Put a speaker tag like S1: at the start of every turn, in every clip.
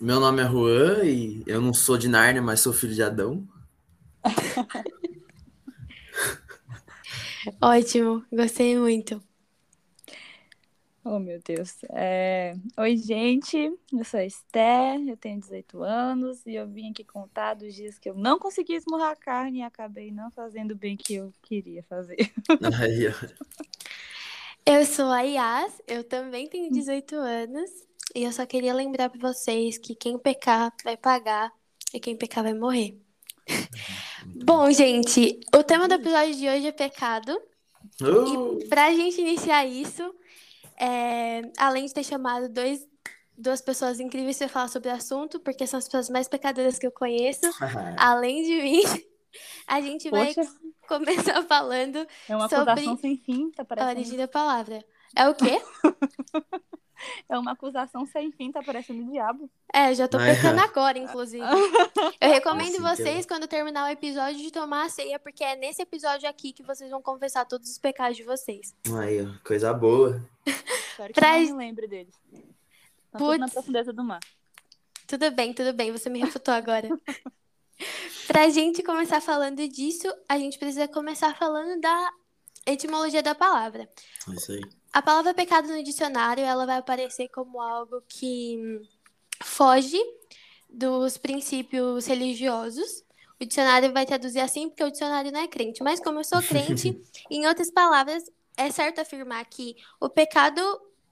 S1: Meu nome é Juan e eu não sou de Nárnia, mas sou filho de Adão.
S2: Ótimo, gostei muito.
S3: Oh, meu Deus. É... Oi, gente. Eu sou a Esther, eu tenho 18 anos e eu vim aqui contar dos dias que eu não consegui esmurrar a carne e acabei não fazendo o bem que eu queria fazer.
S2: Eu sou a Yas, eu também tenho 18 anos e eu só queria lembrar para vocês que quem pecar vai pagar e quem pecar vai morrer. Bom, gente, o tema do episódio de hoje é pecado.
S1: Uh,
S2: E pra gente iniciar isso, é, além de ter chamado dois, duas pessoas incríveis para falar sobre o assunto, porque são as pessoas mais pecadoras que eu conheço, além de mim, a gente vai
S3: Poxa,
S2: começar falando
S3: é uma
S2: sobre
S3: acusação sem fim, tá
S2: a
S3: parecendo.
S2: origem da palavra. É o quê?
S3: É uma acusação sem fim, tá parecendo o diabo.
S2: É, eu já tô pecando
S1: ai.
S2: agora, inclusive. Eu recomendo
S1: Assim
S2: vocês, quando terminar o episódio, de tomar a ceia, porque é nesse episódio aqui que vocês vão confessar todos os pecados de vocês.
S1: Aí, ó, coisa boa.
S3: Espero que
S2: Pra-
S3: não me lembre deles. Tá tudo na
S2: Putz.
S3: profundeza do mar.
S2: Tudo bem, tudo bem, você me refutou agora. pra gente começar falando disso, a gente precisa começar falando da etimologia da palavra.
S1: É Isso aí.
S2: A palavra pecado no dicionário, ela vai aparecer como algo que hum, foge dos princípios religiosos. O dicionário vai traduzir assim porque o dicionário não é crente. Mas como eu sou crente, em outras palavras, é certo afirmar que o pecado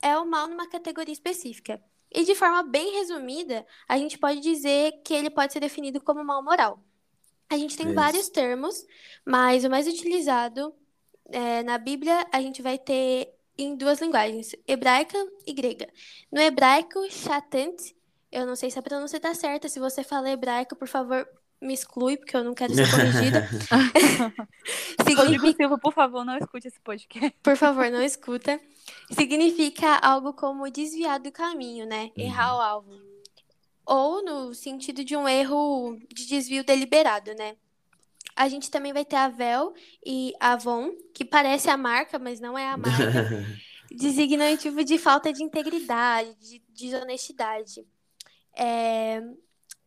S2: é o mal numa categoria específica. E de forma bem resumida, a gente pode dizer que ele pode ser definido como mal moral. A gente tem
S1: Isso.
S2: vários termos, mas o mais utilizado é, na Bíblia a gente vai ter em duas linguagens, hebraica e grega. No hebraico, shatant, eu não sei se a pronúncia está certa, se você fala hebraico, por favor, me exclui, porque eu não quero ser corrigida. Significa
S3: Rodrigo Silva, por favor, não escute esse podcast.
S2: por favor, não escuta. Significa algo como desviar do caminho, né? Errar o alvo. Ou no sentido de um erro de desvio deliberado, né? A gente também vai ter Avel e Avon, que parece a marca, mas não é a marca. Designam tipo de falta de integridade, de desonestidade. É,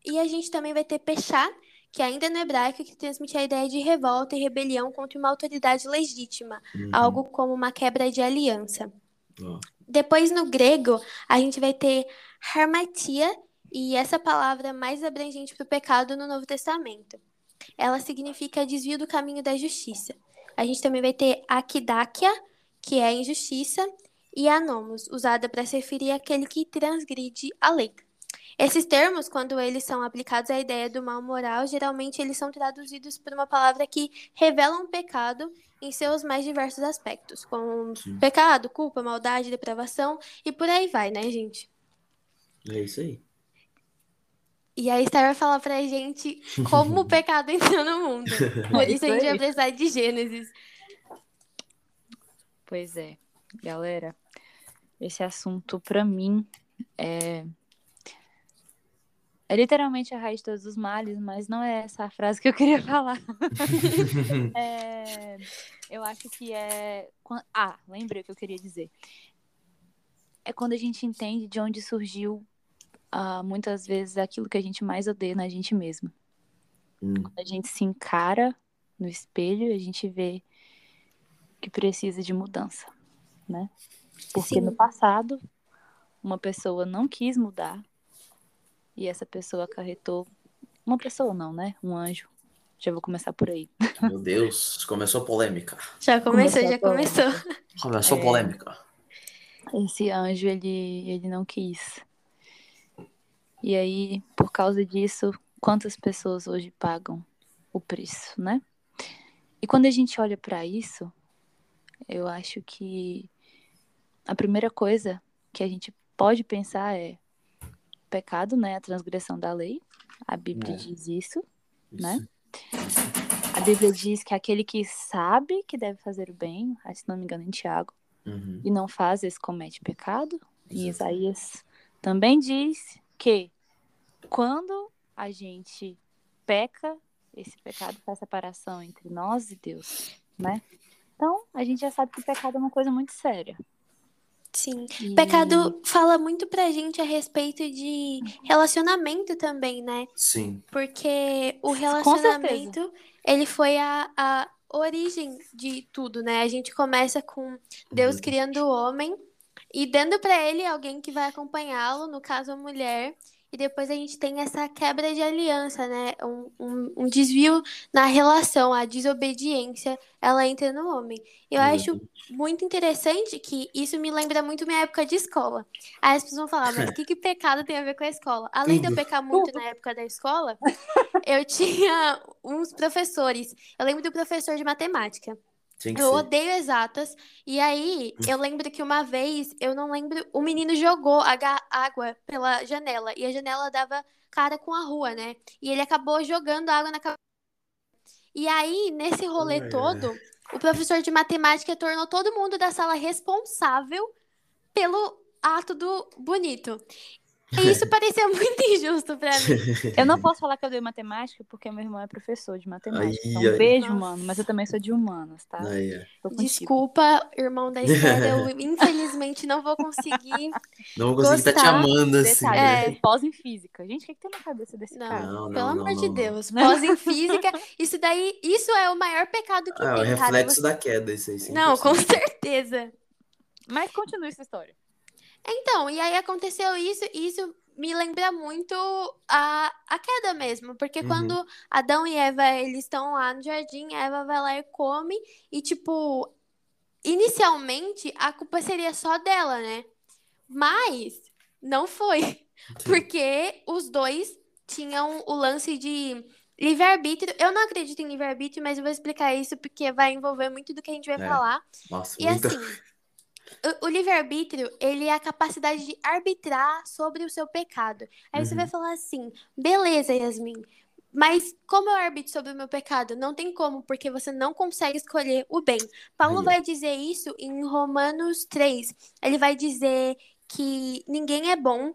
S2: E a gente também vai ter Pechá, que ainda no hebraico, que transmite a ideia de revolta e rebelião contra uma autoridade legítima
S1: Uhum.
S2: algo como uma quebra de aliança.
S1: Ó.
S2: Depois, no grego, a gente vai ter harmatia, e essa palavra é mais abrangente para o pecado no Novo Testamento. Ela significa desvio do caminho da justiça. A gente também vai ter akidákia, que é injustiça, e anomos, usada para se referir àquele que transgride a lei. Esses termos, quando eles são aplicados à ideia do mal moral, geralmente eles são traduzidos por uma palavra que revela um pecado em seus mais diversos aspectos, como
S1: Sim.
S2: pecado, culpa, maldade, depravação e por aí vai, né, gente?
S1: É isso aí.
S2: E a Esther vai falar pra gente como o pecado entrou no mundo. Por isso a gente vai precisar de Gênesis.
S3: Pois é, galera, esse assunto pra mim é é literalmente a raiz de todos os males, mas não é essa a frase que eu queria falar. É, eu acho que é ah, lembrei o que eu queria dizer. É quando a gente entende de onde surgiu ah, muitas vezes aquilo que a gente mais odeia na gente mesmo.
S1: Hum,
S3: a gente se encara no espelho e a gente vê que precisa de mudança, né? Porque
S2: Sim.
S3: no passado uma pessoa não quis mudar e essa pessoa acarretou uma pessoa não, né? Um anjo. Já vou começar por aí.
S1: Meu Deus, começou polêmica.
S2: Já começou,
S3: Começou
S2: já
S3: polêmica.
S2: começou.
S1: Começou
S3: É.
S1: polêmica.
S3: Esse anjo ele ele não quis. E aí, por causa disso, quantas pessoas hoje pagam o preço, né? E quando a gente olha para isso, eu acho que a primeira coisa que a gente pode pensar é pecado, né? A transgressão da lei. A Bíblia
S1: É.
S3: diz isso.
S1: Isso.
S3: Né? A Bíblia diz que aquele que sabe que deve fazer o bem, ah, se não me engano, em Tiago,
S1: Uhum.
S3: e não faz, esse comete pecado. E
S1: Exato.
S3: Isaías também diz que quando a gente peca, esse pecado faz separação entre nós e Deus, né? Então, a gente já sabe que o pecado é uma coisa muito séria.
S2: Sim.
S3: E-
S2: Pecado fala muito pra gente a respeito de relacionamento também, né?
S1: Sim.
S2: Porque o relacionamento, ele foi a, a origem de tudo, né? A gente começa com Deus
S1: Uhum.
S2: criando o homem e dando pra ele alguém que vai acompanhá-lo, no caso a mulher. E depois a gente tem essa quebra de aliança, né? Um, um, um desvio na relação, a desobediência, ela entra no homem. Eu acho muito interessante que isso me lembra muito minha época de escola. Aí as pessoas vão falar, mas o que, que pecado tem a ver com a escola? Além de eu
S1: Tudo.
S2: pecar muito na época da escola, eu tinha uns professores. Eu lembro do professor de matemática.
S1: Tinha que
S2: Eu
S1: ser.
S2: odeio exatas. E aí, eu lembro que uma vez, eu não lembro, o menino jogou água pela janela. E a janela dava cara com a rua, né? E ele acabou jogando água na cabeça. E aí, nesse rolê todo, o professor de matemática tornou todo mundo da sala responsável pelo ato do bonito. E isso pareceu muito injusto pra mim.
S3: Eu não posso falar que eu dei matemática porque meu irmão é professor de matemática.
S1: Ai,
S3: então,
S1: ai.
S3: um beijo,
S2: Nossa.
S3: mano. Mas eu também sou de humanas, tá? Contigo.
S2: Desculpa, irmão da Esther, eu infelizmente não vou conseguir.
S1: Não vou conseguir estar te
S2: Gostar.
S1: amando assim, né?
S2: É.
S3: pós em física. Gente, o que, que tem na cabeça desse
S2: Não,
S3: cara?
S1: Não, não,
S2: pelo
S1: não,
S2: amor de
S1: não.
S2: Deus. Pós em física, isso daí, isso é o maior pecado que
S1: Ah, o
S2: tem, cara.
S1: reflexo
S2: Você-
S1: da queda, isso aí.
S2: Não,
S1: 100%.
S2: com certeza.
S3: Mas continua essa história.
S2: Então, e aí aconteceu isso, e isso me lembra muito a, a queda mesmo, porque
S1: Uhum.
S2: quando Adão e Eva, eles estão lá no jardim, Eva vai lá e come, e tipo, inicialmente a culpa seria só dela, né? Mas não foi, porque os dois tinham o lance de livre-arbítrio. Eu não acredito em livre-arbítrio, mas eu vou explicar isso porque vai envolver muito do que a gente vai
S1: É.
S2: falar.
S1: Nossa,
S2: E
S1: muito.
S2: assim, o, o livre-arbítrio, ele é a capacidade de arbitrar sobre o seu pecado. Aí você
S1: Uhum.
S2: vai falar assim, beleza, Yasmin, mas como eu arbitro sobre o meu pecado? Não tem como, porque você não consegue escolher o bem. Paulo
S1: Aí,
S2: vai dizer isso em Romanos 3. Ele vai dizer que ninguém é bom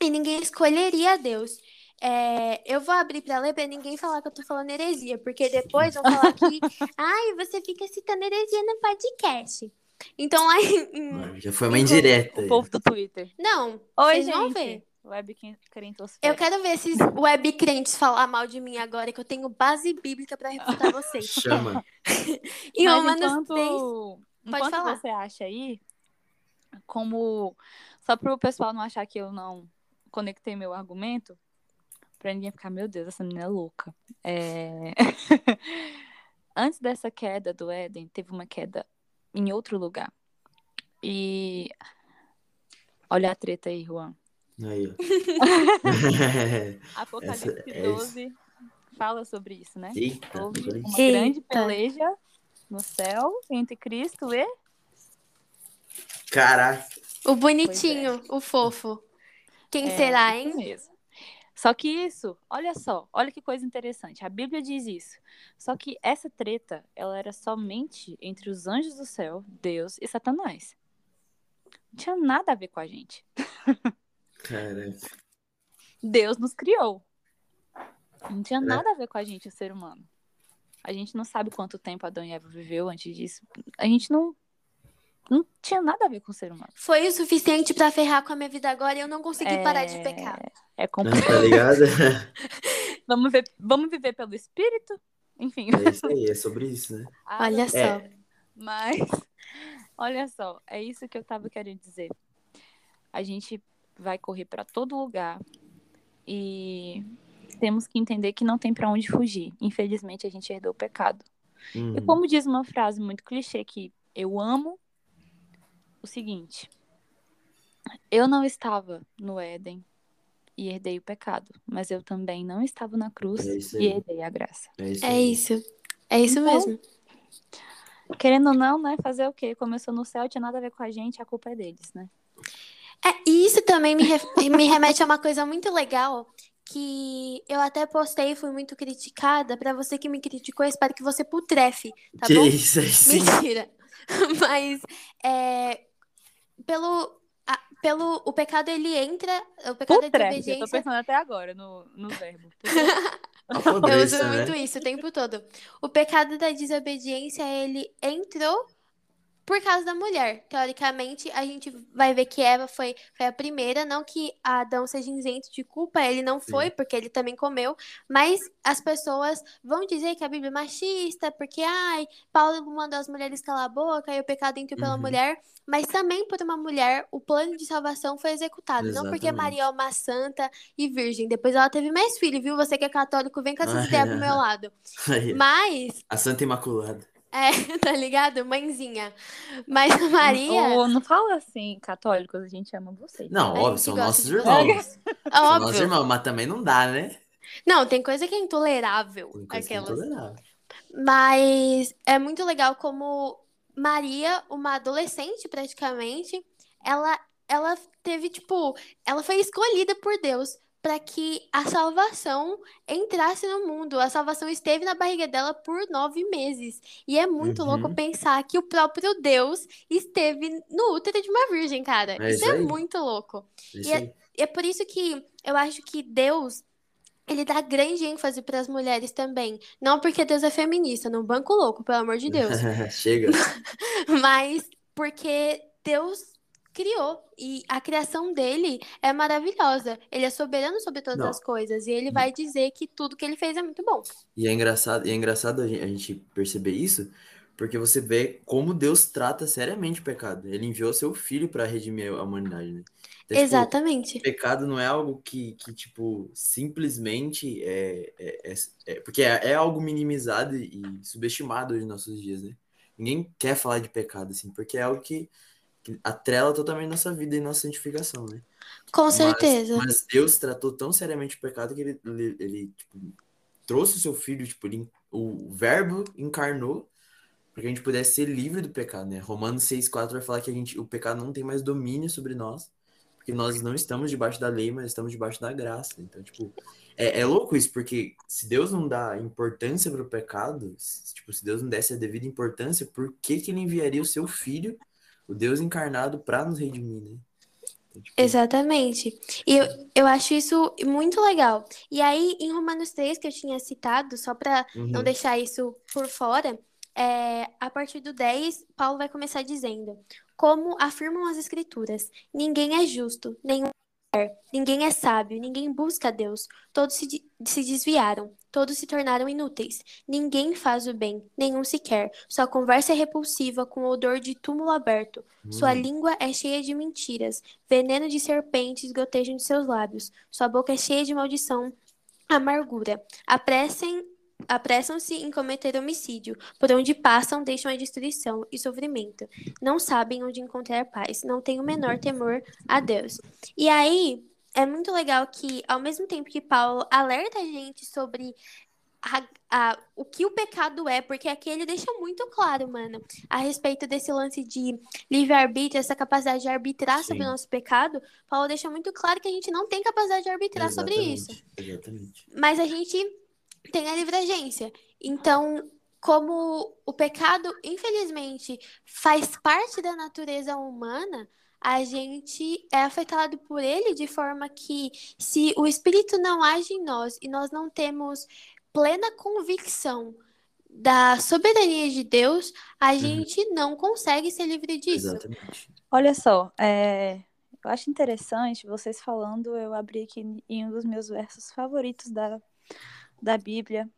S2: e ninguém escolheria Deus. É, eu vou abrir pra ler pra ninguém falar que eu tô falando heresia, porque depois vão falar que, ai, você fica citando heresia no podcast. Então lá em.
S1: Já foi uma indireta.
S3: O povo do Twitter.
S2: Não,
S3: Oi,
S2: vocês
S3: gente.
S2: vão ver.
S3: Web crentosfera.
S2: Eu quero ver esses web crentes falar mal de mim agora, que eu tenho base bíblica pra refutar vocês.
S1: Chama.
S2: Em
S3: Mas
S2: Romanos
S3: enquanto,
S2: 3.
S3: enquanto
S2: falar.
S3: você acha aí, como só para o pessoal não achar que eu não conectei meu argumento, para ninguém ficar, meu Deus, essa menina é louca. É... Antes dessa queda do Éden, teve uma queda em outro lugar. E olha a treta aí, Juan.
S1: Aí, ó.
S3: Apocalipse
S1: Essa- é isso.
S3: 12 fala sobre isso, né?
S1: Eita,
S3: Houve uma grande peleja no céu entre Cristo e
S1: Caraca.
S2: O bonitinho, o fofo. Quem
S3: É,
S2: será, hein?
S3: mesmo. Só que isso, olha só, olha que coisa interessante. A Bíblia diz isso. Só que essa treta, ela era somente entre os anjos do céu, Deus e Satanás. Não tinha nada a ver com a gente.
S1: Caraca.
S3: Deus nos criou. Não tinha
S1: É.
S3: nada a ver com a gente, o ser humano. A gente não sabe quanto tempo Adão e Eva viveu antes disso. A gente não não tinha nada a ver com o ser humano.
S2: Foi o suficiente pra ferrar com a minha vida agora e eu não consegui parar de
S3: É,
S2: pecar.
S3: É complicado.
S1: Tá ligado?
S3: vamos, ver, vamos viver pelo espírito? Enfim.
S1: É isso aí, é sobre isso, né?
S2: Olha só.
S1: É.
S3: Mas, olha só, é isso que eu tava querendo dizer. A gente vai correr para todo lugar e temos que entender que não tem para onde fugir. Infelizmente, a gente herdou o pecado. E
S1: Uhum.
S3: como diz uma frase muito clichê que eu amo o seguinte: eu não estava no Éden e herdei o pecado, mas eu também não estava na cruz
S1: É
S3: e herdei a graça.
S1: É isso
S2: É isso. É isso
S3: Então,
S2: mesmo.
S3: Querendo ou não, né? Fazer o quê? Começou no céu, tinha nada a ver com a gente, a culpa é deles, né?
S2: É, e isso também me, re- me remete a uma coisa muito legal que eu até postei e fui muito criticada. Pra você que me criticou, eu espero que você putrefe, tá
S1: que
S2: bom?
S1: isso aí, sim.
S2: Mentira. Mas é, pelo, a- pelo o pecado ele entra, o pecado da
S3: Putrefe, eu tô
S2: desobediência.
S3: pensando até agora no, no verbo.
S2: Eu uso
S1: né?
S2: muito isso o tempo todo. O pecado da desobediência, ele entrou por causa da mulher. Teoricamente, a gente vai ver que Eva foi, foi a primeira, não que Adão seja isento de culpa, ele não foi, Sim. porque ele também comeu, mas as pessoas vão dizer que a Bíblia é machista, porque, ai, Paulo mandou as mulheres calar a boca e o pecado entrou pela uhum. mulher, mas também por uma mulher, o plano de salvação foi executado, Exatamente. não porque Maria é uma santa e virgem, depois ela teve mais filhos, viu? Você que é católico, vem com essa ideia pro meu lado. Mas...
S1: A Santa Imaculada.
S2: É, tá ligado? Mãezinha. Mas a Maria.
S3: Oh, não fala assim, católicos, a gente ama vocês.
S1: Não, óbvio, são nossos irmãos. são nossos irmãos, mas também não dá, né?
S2: Não, tem coisa que é intolerável. Tem coisa aquelas. Que é intolerável. Mas é muito legal como Maria, uma adolescente praticamente, ela, ela teve, tipo, ela foi escolhida por Deus para que a salvação entrasse no mundo. A salvação esteve na barriga dela por nove meses. E é muito uhum. louco pensar que o próprio Deus esteve no útero de uma virgem, cara. É isso, isso é muito louco. Isso e é, é por isso que eu acho que Deus ele dá grande ênfase para as mulheres também. Não porque Deus é feminista, não banco louco, pelo amor de Deus.
S1: Chega.
S2: Mas porque Deus criou. E a criação dele é maravilhosa. Ele é soberano sobre todas Não. as coisas. E ele vai dizer que tudo que ele fez é muito bom.
S1: E é engraçado, e é engraçado a gente perceber isso, porque você vê como Deus trata seriamente o pecado. Ele enviou seu filho para redimir a humanidade, né?
S2: Então, tipo, Exatamente.
S1: Tipo, pecado não é algo que, que tipo, simplesmente é. é, é, é porque é, é, algo minimizado e subestimado hoje nos nossos dias, né? Ninguém quer falar de pecado, assim, porque é algo que atrela totalmente nossa vida e nossa santificação, né?
S2: Com certeza.
S1: Mas Deus tratou tão seriamente o pecado que ele, ele, ele tipo, trouxe o seu filho, tipo, ele, o verbo encarnou para que a gente pudesse ser livre do pecado, né? Romanos 6,4 vai falar que a gente, o pecado não tem mais domínio sobre nós, porque nós não estamos debaixo da lei, mas estamos debaixo da graça. Então, tipo, é, é louco isso, porque se Deus não dá importância para o pecado, se, tipo, se Deus não desse a devida importância, por que, que ele enviaria o seu filho o Deus encarnado para nos redimir, né?
S2: Então, tipo... Exatamente. E eu, eu acho isso muito legal. E aí, em Romanos 3, que eu tinha citado, só para uhum. não deixar isso por fora, é, a partir do 10, Paulo vai começar dizendo: Como afirmam as Escrituras, ninguém é justo, nenhum Ninguém é sábio, ninguém busca Deus. Todos se, se desviaram, todos se tornaram inúteis. Ninguém faz o bem, nenhum sequer. Sua conversa é repulsiva, com odor de túmulo aberto. Hum. Sua língua é cheia de mentiras. Veneno de serpentes gotejam de seus lábios. Sua boca é cheia de maldição, amargura. Apressem apressam-se em cometer homicídio. Por onde passam, deixam a destruição e sofrimento. Não sabem onde encontrar paz. Não têm o menor temor a Deus. E aí, é muito legal que, ao mesmo tempo que Paulo alerta a gente sobre a, a, o que o pecado é, porque aqui ele deixa muito claro, mano, a respeito desse lance de livre-arbítrio, essa capacidade de arbitrar Sim. sobre o nosso pecado. Paulo deixa muito claro que a gente não tem capacidade de arbitrar exatamente, sobre isso.
S1: Exatamente.
S2: Mas a gente tem a livre agência. Então, como o pecado, infelizmente, faz parte da natureza humana, a gente é afetado por ele de forma que, se o Espírito não age em nós e nós não temos plena convicção da soberania de Deus, a uhum. gente não consegue ser livre disso.
S1: Exatamente.
S3: Olha só, é, eu acho interessante vocês falando, eu abri aqui em um dos meus versos favoritos da da Bíblia.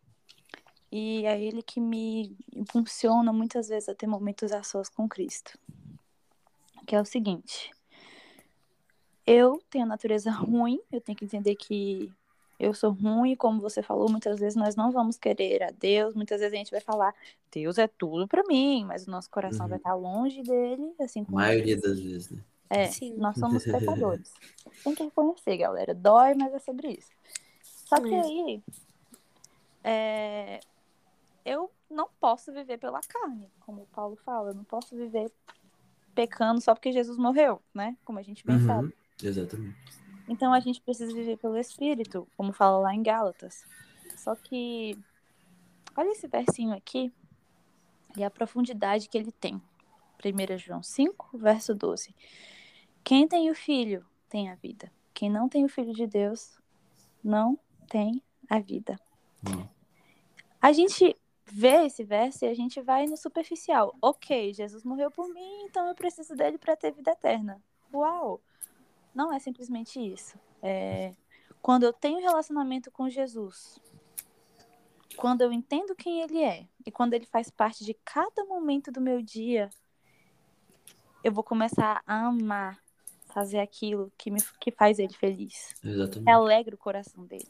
S3: E é ele que me impulsiona muitas vezes a ter momentos a sós com Cristo. Que é o seguinte: eu tenho a natureza ruim, eu tenho que entender que eu sou ruim, como você falou, muitas vezes nós não vamos querer a Deus, muitas vezes a gente vai falar, Deus é tudo para mim, mas o nosso coração uhum. vai estar longe dele, assim
S1: como. A maioria das vezes, né?
S3: É, Sim. nós somos pecadores. Tem que reconhecer, galera. Dói, mas é sobre isso. Só que aí, é, eu não posso viver pela carne, como o Paulo fala, eu não posso viver pecando só porque Jesus morreu, né? Como a gente bem uhum, sabe.
S1: Exatamente.
S3: Então a gente precisa viver pelo Espírito, como fala lá em Gálatas. Só que olha esse versinho aqui e a profundidade que ele tem. 1 João 5, verso 12. Quem tem o filho tem a vida. Quem não tem o filho de Deus não tem a vida. A gente vê esse verso e a gente vai no superficial. Ok, Jesus morreu por mim, então eu preciso dele para ter vida eterna. Uau! Não é simplesmente isso. É, quando eu tenho relacionamento com Jesus, quando eu entendo quem ele é e quando ele faz parte de cada momento do meu dia, eu vou começar a amar fazer aquilo que me que faz ele feliz.
S1: Exatamente.
S3: Que alegra o coração dele.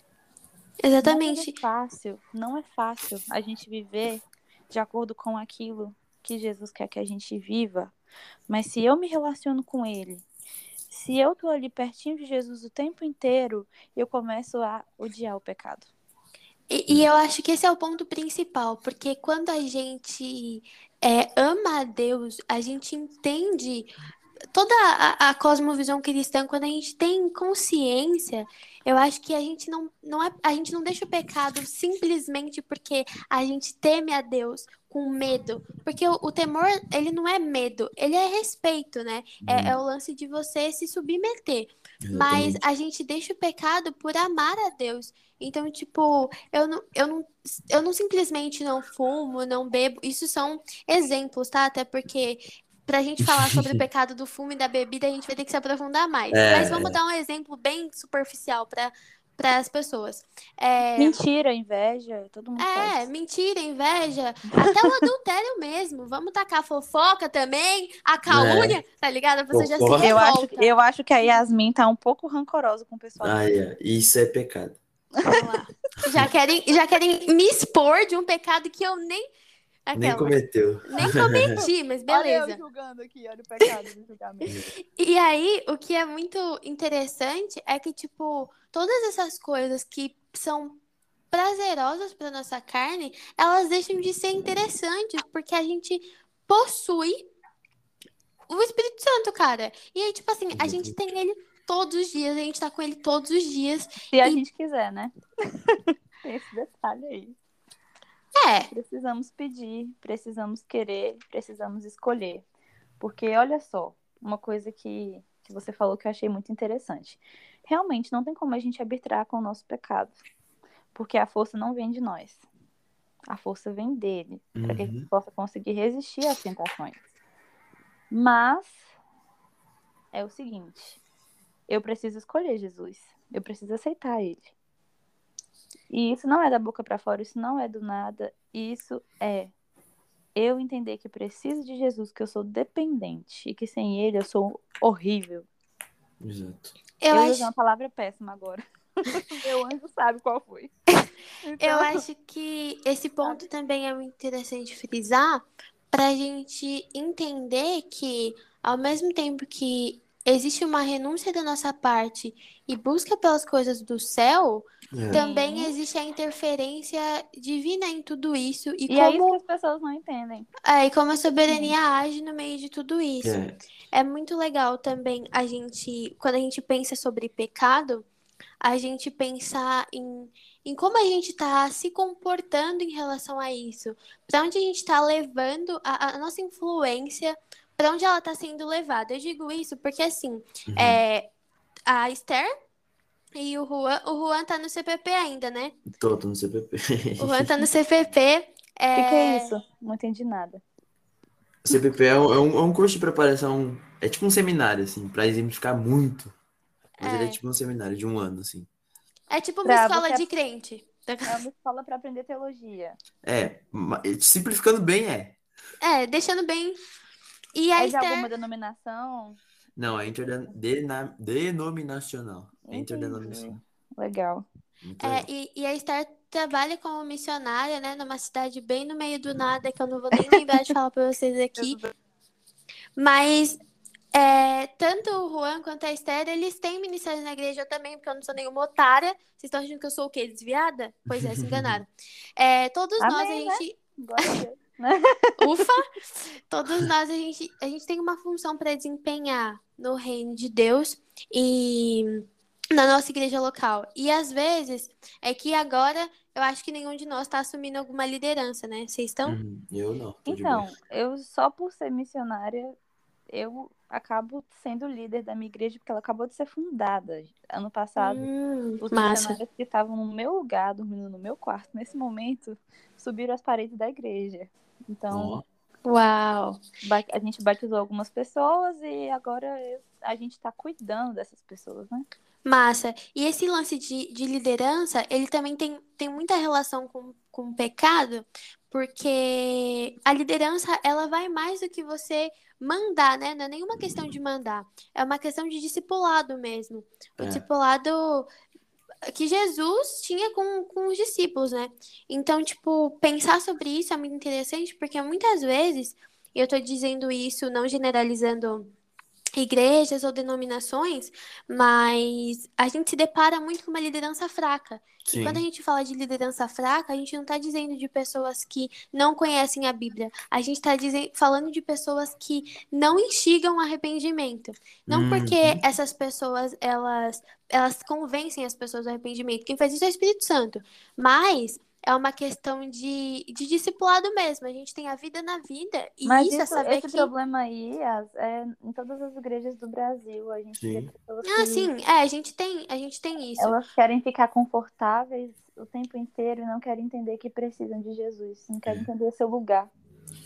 S2: Exatamente.
S3: Não é fácil, não é fácil a gente viver de acordo com aquilo que Jesus quer que a gente viva. Mas se eu me relaciono com ele, se eu tô ali pertinho de Jesus o tempo inteiro, eu começo a odiar o pecado.
S2: E, e eu acho que esse é o ponto principal, porque quando a gente é, ama a Deus, a gente entende toda a, a cosmovisão cristã, quando a gente tem consciência, eu acho que a gente não, não é, a gente não deixa o pecado simplesmente porque a gente teme a Deus com medo, porque o, o temor ele não é medo, ele é respeito, né? É, é o lance de você se submeter. Mas
S1: Exatamente.
S2: a gente deixa o pecado por amar a Deus. Então, tipo, eu não, eu não, eu não simplesmente não fumo, não bebo. Isso são exemplos, tá? Até porque pra gente falar sobre o pecado do fumo e da bebida, a gente vai ter que se aprofundar mais.
S1: É,
S2: Mas vamos
S1: é.
S2: dar um exemplo bem superficial para para as pessoas. É,
S3: Mentira, inveja, todo mundo
S2: é,
S3: faz.
S2: mentira, inveja, até o adultério mesmo. Vamos tacar fofoca também, a calúnia, tá ligado? A pessoa já se
S1: Fofoca.
S3: Eu acho, eu acho que a Yasmin tá um pouco rancorosa com o pessoal.
S1: Ah, é. Isso é pecado.
S2: Vamos lá. Já querem, já querem me expor de um pecado que eu nem.
S1: Nem
S2: Aquela,
S1: cometeu.
S2: nem cometi, mas beleza.
S3: julgando aqui, olha o pecado do julgamento.
S2: E aí, o que é muito interessante é que, tipo, todas essas coisas que são prazerosas para nossa carne, elas deixam de ser interessantes, porque a gente possui o Espírito Santo, cara. E aí, tipo assim, a gente tem ele todos os dias, a gente tá com ele todos os dias.
S3: Se a
S2: E-
S3: gente quiser, né? Tem esse detalhe aí.
S2: É,
S3: Precisamos pedir, precisamos querer, precisamos escolher. Porque olha só, uma coisa que, que você falou que eu achei muito interessante. Realmente não tem como a gente arbitrar com o nosso pecado. Porque a força não vem de nós. A força vem dele, para que a gente
S1: Uhum.
S3: possa conseguir resistir às tentações. Mas é o seguinte, eu preciso escolher Jesus. Eu preciso aceitar ele. E isso não é da boca para fora, isso não é do nada, isso é eu entender que preciso de Jesus, que eu sou dependente e que sem ele eu sou horrível.
S1: Exato.
S2: eu,
S3: eu
S2: acho.
S3: usei uma palavra péssima agora. Meu anjo sabe qual foi. Então,
S2: Eu acho que esse ponto também é muito interessante frisar para a gente entender que, ao mesmo tempo que existe uma renúncia da nossa parte e busca pelas coisas do céu,
S1: É.
S2: também existe a interferência divina em tudo isso e,
S3: E é isso que
S2: como,
S3: as pessoas não entendem.
S2: é, e como a soberania age no meio de tudo isso.
S1: É.
S2: É muito legal também a gente, quando a gente pensa sobre pecado, a gente pensar em, em como a gente está se comportando em relação a isso. Para onde a gente está levando a, a nossa influência, para onde ela está sendo levada. Eu digo isso porque, assim,
S1: Uhum.
S2: é, a Esther e o Juan, o Juan tá no CPP ainda, né?
S1: Tô, tô no CPP.
S2: O Juan tá no CPP.
S3: O que, que é isso? Não entendi nada.
S1: O CPP é um, é um, é um curso de preparação, é tipo um seminário, assim, pra exemplificar muito. Mas ele é
S2: É.
S1: tipo um seminário de um ano, assim.
S2: É tipo uma
S3: Pra
S2: escola
S3: você-
S2: de crente.
S3: É uma escola para aprender teologia.
S1: É, simplificando bem, é.
S2: É, deixando bem. E a
S3: É de
S2: Esther.
S3: alguma denominação?
S1: Não, é interden- dena- denominacional. É interdenominacional.
S3: Legal.
S2: É, e, e a Esther trabalha como missionária, né, numa cidade bem no meio do nada, que eu não vou nem lembrar de falar pra vocês aqui. Mas é, tanto o Juan quanto a Esther, eles têm ministérios na igreja eu também, porque eu não sou nenhuma otária. Vocês estão achando que eu sou o quê? Desviada? Pois é, se enganaram. É, todos nós, a
S3: Amém, né?
S2: Ufa! Todos nós, a gente, a gente tem uma função para desempenhar no reino de Deus e na nossa igreja local. E às vezes é que agora eu acho que nenhum de nós está assumindo alguma liderança, né? Vocês estão?
S1: Uhum, Eu não,
S3: Então, eu só por ser missionária, eu acabo sendo líder da minha igreja porque ela acabou de ser fundada. Ano passado,
S2: Hum,
S3: os
S2: massa.
S3: missionários que estavam no meu lugar, dormindo no meu quarto, nesse momento, subiram as paredes da igreja. Então,
S1: Ó,
S2: Uau.
S3: a gente batizou algumas pessoas e agora a gente está cuidando dessas pessoas, né?
S2: Massa. E esse lance de, de liderança, ele também tem, tem muita relação com, com o pecado, porque a liderança, ela vai mais do que você mandar, né? Não é nenhuma questão de mandar, é uma questão de discipulado mesmo. O
S1: É.
S2: discipulado que Jesus tinha com, com os discípulos, né? Então, tipo, pensar sobre isso é muito interessante, porque muitas vezes, e eu tô dizendo isso não generalizando igrejas ou denominações, mas a gente se depara muito com uma liderança fraca. E
S1: sim.
S2: quando a gente fala de liderança fraca, a gente não está dizendo de pessoas que não conhecem a Bíblia. A gente está falando de pessoas que não instigam arrependimento. Não porque
S1: Uhum.
S2: essas pessoas, elas, elas convencem as pessoas do arrependimento. Quem faz isso é o Espírito Santo. Mas é uma questão de, de discipulado mesmo. A gente tem a vida na vida. E
S3: Mas
S2: isso, é
S3: isso,
S2: saber
S3: esse
S2: que...
S3: problema aí é em todas as igrejas do Brasil. A gente
S1: Sim.
S2: Ah,
S3: que
S2: sim. É, a gente tem, a gente tem isso.
S3: elas querem ficar confortáveis o tempo inteiro e não querem entender que precisam de Jesus, não querem
S1: É.
S3: entender seu lugar.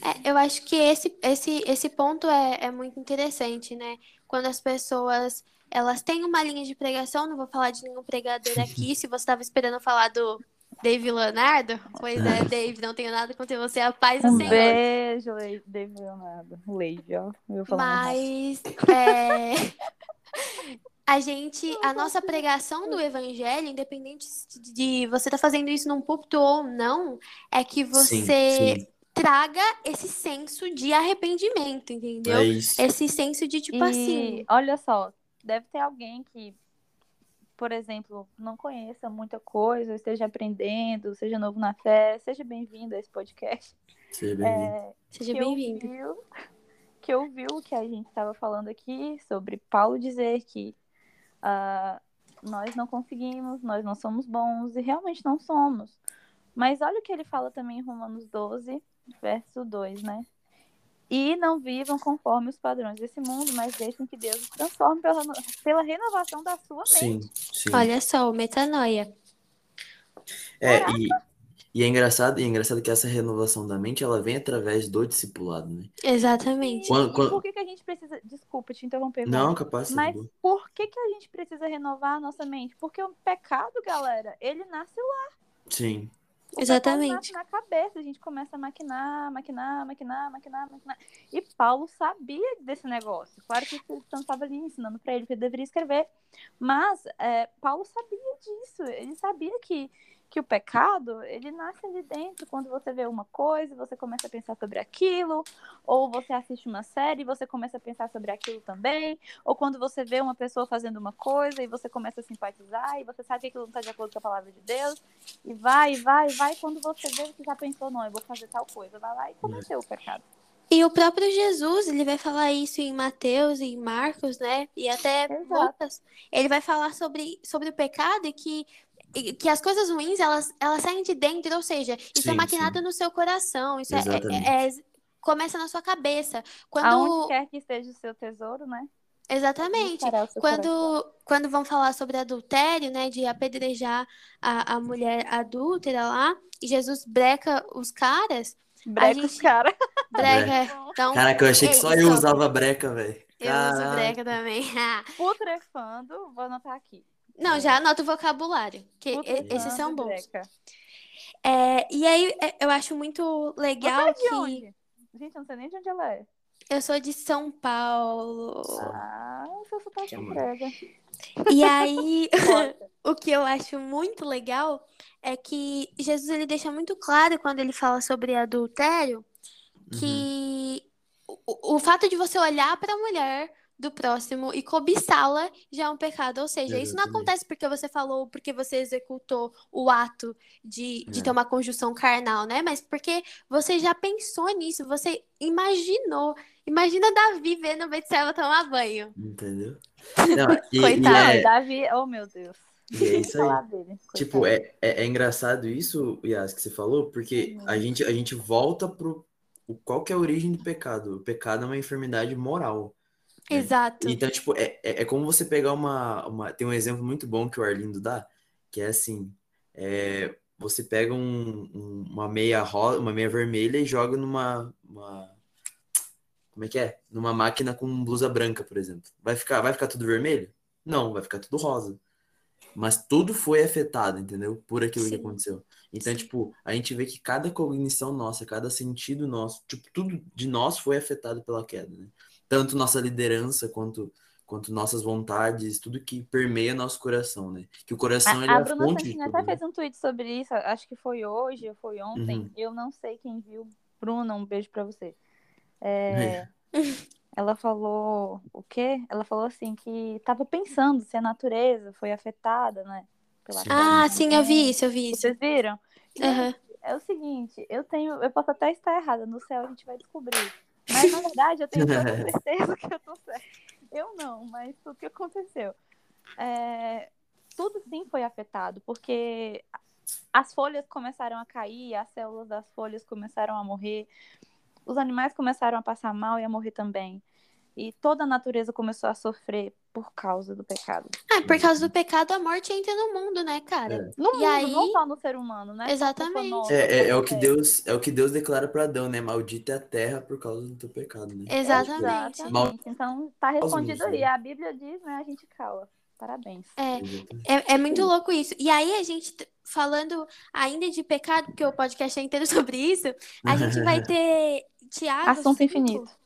S2: É, eu acho que esse, esse, esse ponto é, é muito interessante, né? Quando as pessoas elas têm uma linha de pregação, não vou falar de nenhum pregador aqui, se você estava esperando falar do Dave Leonardo, pois é, Dave, não tenho nada contra você, a paz do
S3: Um
S2: Senhor.
S3: beijo, David Leonardo. Leide, ó.
S2: Mas é, a gente, a nossa pregação do evangelho, independente de você estar fazendo isso num púlpito ou não, é que
S1: Sim,
S2: você
S1: sim.
S2: traga esse senso de arrependimento, entendeu?
S1: É isso.
S2: Esse senso de tipo
S3: E
S2: assim.
S3: olha só, deve ter alguém que, por exemplo, não conheça muita coisa, esteja aprendendo, seja novo na fé, seja bem-vindo a esse podcast.
S1: Seja bem-vindo.
S3: É,
S2: Seja bem-vindo.
S3: ouviu, que ouviu o que a gente estava falando aqui sobre Paulo dizer que ah, nós não conseguimos, nós não somos bons, e realmente não somos. Mas olha o que ele fala também em Romanos 12, verso 2, né? E não vivam conforme os padrões desse mundo, mas deixem que Deus os transforme pela, pela renovação da sua mente.
S1: Sim, sim.
S2: Olha só, o metanoia.
S1: É, e, e é engraçado, e é engraçado que essa renovação da mente, ela vem através do discipulado, né?
S2: Exatamente.
S1: Quando-
S3: E
S1: quando-
S3: por que, que a gente precisa. Desculpa te interromper.
S1: Não, capaz, tá de
S3: Mas
S1: boa.
S3: por que, que a gente precisa renovar a nossa mente? Porque o pecado, galera, ele nasce lá.
S1: Sim,
S2: Exatamente.
S3: na cabeça. A gente começa a maquinar, maquinar, maquinar, maquinar, maquinar. E Paulo sabia desse negócio. Claro que o Espírito Santo estava ali ensinando para ele que ele deveria escrever. Mas é, Paulo sabia disso. Ele sabia que, que o pecado, ele nasce ali dentro. Quando você vê uma coisa, você começa a pensar sobre aquilo. Ou você assiste uma série e você começa a pensar sobre aquilo também. Ou quando você vê uma pessoa fazendo uma coisa e você começa a simpatizar e você sabe que aquilo não está de acordo com a palavra de Deus. E vai, vai, vai. Quando você vê, você já pensou, não, eu vou fazer tal coisa. Vai lá e cometeu o pecado.
S2: E o próprio Jesus, ele vai falar isso em Mateus e em Marcos, né? E até
S3: Exato.
S2: Lucas. Ele vai falar sobre, sobre o pecado e que, que as coisas ruins, elas, elas saem de dentro, ou seja, isso é
S1: Sim,
S2: maquinado no seu coração, isso é,
S1: Exatamente.
S2: é- é- começa na sua cabeça. Quando,
S3: Aonde quer que esteja o seu tesouro, né?
S2: exatamente.
S3: coração.
S2: Quando, quando vão falar sobre adultério, né, de apedrejar a, a mulher adúltera lá, e Jesus breca os caras,
S3: Breca
S2: gente-
S3: os caras.
S2: breca, então,
S1: Caraca, eu achei que
S2: Ei,
S1: só eu
S2: só-
S1: usava breca, velho.
S2: eu uso breca também.
S3: Putrefando, vou anotar aqui.
S2: Não, já anota o vocabulário, que
S3: Putrefando,
S2: esses são bons. É, e aí, é, eu acho muito
S3: Você
S2: legal
S3: é de
S2: que
S3: onde? Gente, eu não sei nem de onde ela é.
S2: eu sou de São Paulo.
S3: Ah, seu sotaque entrega.
S2: E aí, o que eu acho muito legal é que Jesus ele deixa muito claro quando ele fala sobre adultério
S1: Uhum.
S2: que o, o fato de você olhar para a mulher do próximo e cobiçá-la já é um pecado. Ou seja, isso não
S1: Exatamente.
S2: acontece porque você falou, porque você executou o ato de, de
S1: É.
S2: ter uma conjunção carnal, né? Mas porque você já pensou nisso, você imaginou. Imagina Davi vendo Betseba tomar banho.
S1: Entendeu? Não, e, e
S2: Coitado.
S3: Não,
S1: é,
S3: Davi, oh meu Deus.
S1: e é isso aí. Tipo, é, é, é engraçado isso, Yas, que você falou, porque a gente, a gente volta pro o, qual que é a origem do pecado. O pecado é uma enfermidade moral.
S2: Exato.
S1: Então, tipo, é, é, é como você pegar uma, uma. Tem um exemplo muito bom que o Arlindo dá, que é assim: é, você pega um, um- uma meia rosa, uma meia vermelha e joga numa. uma- como é que é? Numa máquina com blusa branca, por exemplo. Vai ficar, vai ficar tudo vermelho? Não, vai ficar tudo rosa. Mas tudo foi afetado, entendeu? Por aquilo que
S2: Sim.
S1: aconteceu. Então,
S2: Sim.
S1: tipo, a gente vê que cada cognição nossa, cada sentido nosso, tipo, tudo de nós foi afetado pela queda, né? Tanto nossa liderança quanto, quanto nossas vontades, tudo que permeia nosso coração, né? Que o coração, ele
S3: A,
S1: é
S3: a
S1: a
S3: Bruna
S1: fonte de tudo,
S3: até
S1: né?
S3: fez um tweet sobre isso, acho que foi hoje ou foi ontem.
S1: Uhum.
S3: Eu não sei quem viu. Bruna, um beijo pra você. É, ela falou o quê? Ela falou assim que tava pensando se a natureza foi afetada, né? Pela
S1: Sim.
S2: Ah, sim, eu vi
S3: momento.
S2: isso, eu vi isso.
S3: Vocês viram?
S2: Aham.
S3: é o seguinte, eu tenho, eu posso até estar errada, no céu a gente vai descobrir. Mas na verdade eu tenho toda certeza que eu tô certa. Eu não, mas tudo que aconteceu. É, tudo sim foi afetado, porque as folhas começaram a cair, as células das folhas começaram a morrer, os animais começaram a passar mal e a morrer também. E toda a natureza começou a sofrer por causa do pecado.
S2: Ah, por causa do pecado, a morte entra no mundo, né, cara?
S3: No
S2: E
S3: mundo,
S2: aí-
S3: não só no ser humano, né?
S2: Exatamente.
S3: nossa,
S1: É, é, é o que
S3: dele.
S1: Deus, é o que Deus declara para Adão, né? Maldita é a terra por causa do teu pecado, né?
S2: Exatamente.
S3: Exatamente. Então tá respondido aí.
S1: né?
S3: A Bíblia diz, né? A gente cala. Parabéns.
S2: É, é, é muito louco isso. E aí, a gente, falando ainda de pecado, porque o podcast é inteiro sobre isso, a gente vai ter Tiago.
S3: Assunto
S2: 5.
S3: infinito.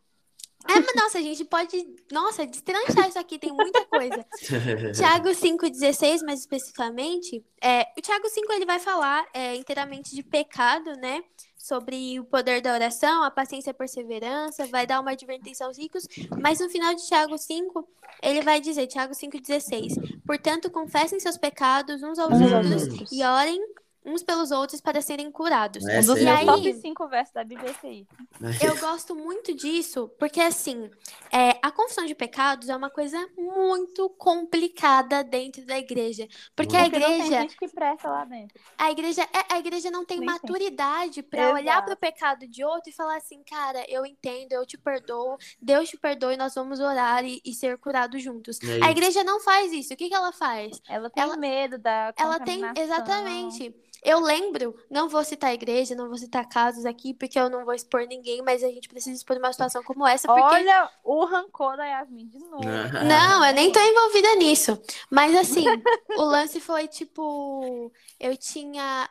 S2: É, mas nossa, a gente pode, nossa, destranchar isso aqui, tem muita coisa. Tiago 5,16, mais especificamente, é, o Tiago 5 ele vai falar é, inteiramente de pecado, né? Sobre o poder da oração, a paciência e a perseverança, vai dar uma advertência aos ricos, mas no final de Tiago 5, ele vai dizer, Tiago 5,16, portanto, confessem seus pecados uns aos outros. e orem uns pelos outros para serem curados.
S3: Um
S1: Essa
S3: dos
S1: aí é
S3: meus
S1: a
S2: E
S3: top
S2: aí-
S3: 5 versos da Bíblia é.
S2: Eu gosto muito disso, porque assim, é, a confissão de pecados é uma coisa muito complicada dentro da igreja. Porque a
S3: Porque não tem
S2: igreja,
S3: gente que presta lá dentro.
S2: a igreja, é- a igreja não tem
S3: Nem tem.
S2: maturidade para olhar para o pecado de outro e falar assim, cara, eu entendo, eu te perdoo, Deus te perdoa e nós vamos orar e, e ser curados juntos.
S1: E aí?
S2: A igreja não faz isso. O que, que ela faz?
S3: Ela tem
S2: Ela-
S3: medo da
S2: Ela tem, exatamente. Eu lembro, não vou citar a igreja, não vou citar casos aqui, porque eu não vou expor ninguém, mas a gente precisa expor uma situação como essa, porque
S3: Olha o rancor da Yasmin de novo.
S2: Não, eu nem tô envolvida nisso. Mas assim, o lance foi tipo, eu tinha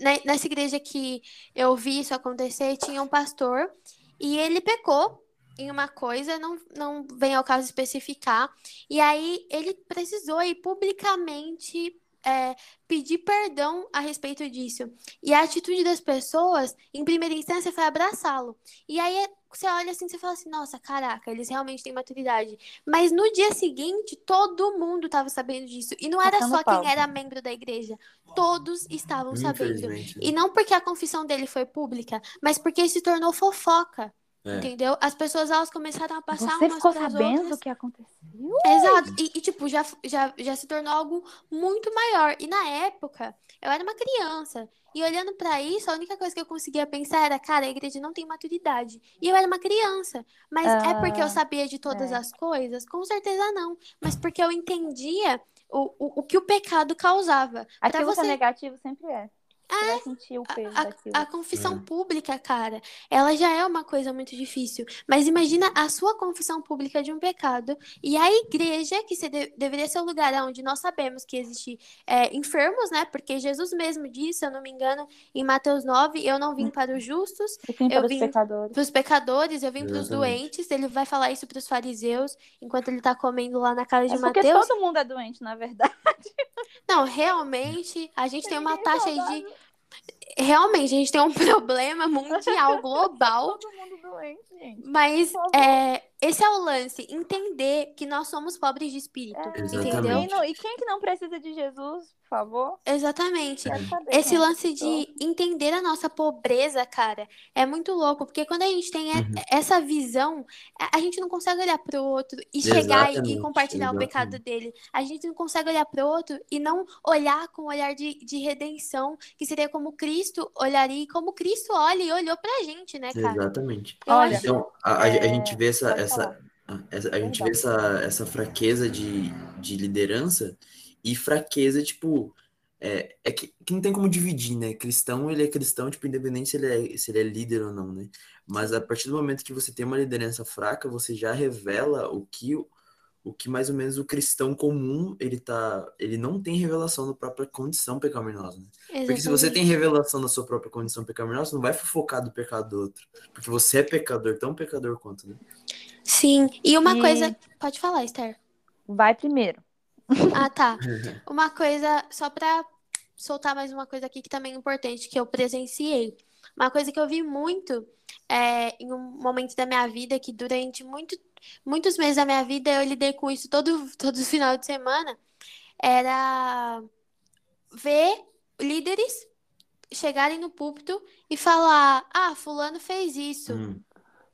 S2: ne- nessa igreja que eu vi isso acontecer, tinha um pastor e ele pecou em uma coisa, não, não vem ao caso especificar, e aí ele precisou ir publicamente é, pedir perdão a respeito disso. E a atitude das pessoas, em primeira instância, foi abraçá-lo. E aí você olha assim, você fala assim, nossa, caraca, eles realmente têm maturidade. Mas no dia seguinte, todo mundo estava sabendo disso. E não era só
S3: pau.
S2: quem era membro da igreja. Todos estavam sabendo.
S1: Infelizmente.
S2: E não porque a confissão dele foi pública, mas porque se tornou fofoca.
S1: É.
S2: Entendeu? As pessoas elas começaram a passar
S3: Você
S2: umas
S3: ficou sabendo
S2: outras.
S3: do que aconteceu?
S2: Exato. E, e, tipo, já, já, já se tornou algo muito maior. E na época, eu era uma criança. E olhando pra isso, a única coisa que eu conseguia pensar era, cara, a igreja não tem maturidade. E eu era uma criança. Mas é porque eu
S3: Ah,
S2: sabia de todas
S3: é.
S2: as coisas? Com certeza não. Mas porque eu entendia o, o, o que o pecado causava.
S3: Aquilo que
S2: você
S3: é negativo sempre é. Você vai sentir o peso daquilo.
S2: a confissão
S1: É.
S2: pública, cara, ela já é uma coisa muito difícil. Mas imagina a sua confissão pública de um pecado e a igreja, que se de- deveria ser o lugar onde nós sabemos que existe é, enfermos, né? Porque Jesus mesmo disse, se eu não me engano, em Mateus 9, eu não vim para os justos, eu
S3: para os
S2: vim-
S3: pecadores.
S2: para os pecadores, eu vim para os doentes. Ele vai falar isso para os fariseus, enquanto ele tá comendo lá na casa de
S3: É porque
S2: Mateus.
S3: todo mundo é doente, na verdade.
S2: Não, realmente, a gente tem uma
S3: Ninguém
S2: taxa
S3: é
S2: de. Realmente, a gente tem um problema mundial, global.
S3: Todo mundo doente, gente.
S2: Mas
S3: favor.
S2: é, esse é o lance, entender que nós somos pobres de espírito,
S3: É,
S2: entendeu?
S1: Exatamente.
S3: E, não- e quem que não precisa de Jesus, por favor?
S2: Exatamente.
S3: Saber
S2: Esse
S3: é
S2: lance de entender a nossa pobreza, cara, é muito louco, porque quando a gente tem
S1: Uhum.
S2: essa visão, a a gente não consegue olhar pro outro e chegar e- e
S1: Exatamente,
S2: compartilhar o
S1: exatamente.
S2: pecado dele. A gente não consegue olhar pro outro e não olhar com um olhar de, de redenção, que seria como Cristo olharia e como Cristo olha e olhou pra gente, né, cara?
S1: Exatamente.
S3: Olha,
S1: Então, a, a- a
S3: É,
S1: gente vê essa, essa, essa- a gente vê essa, essa fraqueza de, de liderança e fraqueza, tipo, é, é que, que não tem como dividir, né? Cristão, ele é cristão, tipo, independente se ele é, se ele é líder ou não, né? Mas a partir do momento que você tem uma liderança fraca, você já revela o que, o que mais ou menos o cristão comum, ele tá, ele não tem revelação da própria condição pecaminosa, né? Porque se você tem revelação da sua própria condição pecaminosa, você não vai fofocar do pecado do outro. Porque você é pecador, tão pecador quanto, né?
S2: Sim, e uma
S3: E-
S2: coisa. Pode falar, Esther.
S3: Vai primeiro.
S2: Ah, tá. Uma coisa, só pra soltar mais uma coisa aqui que também é importante, que eu presenciei. Uma coisa que eu vi muito é, em um momento da minha vida, que durante muito, muitos meses da minha vida eu lidei com isso todo, todo final de semana, era ver líderes chegarem no púlpito e falar: Ah, fulano fez isso.
S1: Hum.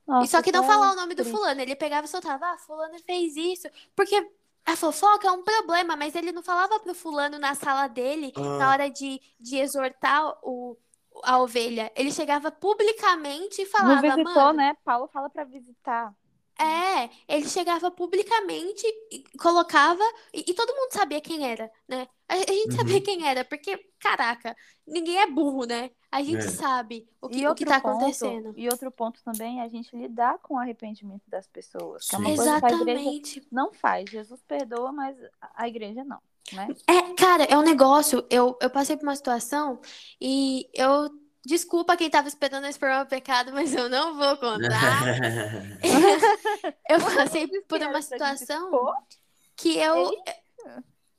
S3: Nossa,
S2: E só que não falar o nome do fulano. Ele pegava e soltava, ah, fulano fez isso. Porque a fofoca é um problema, mas ele não falava pro fulano na sala dele, na
S1: Ah.
S2: hora de, de exortar o, a ovelha. Ele chegava publicamente e
S3: Não
S2: falava,
S3: visitou,
S2: mano.
S3: né? Paulo fala pra visitar.
S2: É, ele chegava publicamente e colocava, e, e todo mundo sabia quem era, né? A, a gente sabia
S1: Uhum.
S2: quem era, porque, caraca, ninguém é burro, né? A gente
S1: É.
S2: sabe o que,
S3: E
S2: o
S3: outro
S2: que tá
S3: ponto,
S2: acontecendo.
S3: e outro ponto também é a gente lidar com o arrependimento das pessoas. Que é uma
S1: Sim.
S3: coisa que a igreja
S2: Exatamente.
S3: não faz. Jesus perdoa, mas a igreja não, né?
S2: É, cara, é um negócio. Eu, eu passei por uma situação e eu. Desculpa quem tava esperando expor meu pecado, mas eu não vou contar. Eu passei por uma
S3: gente
S2: situação que eu.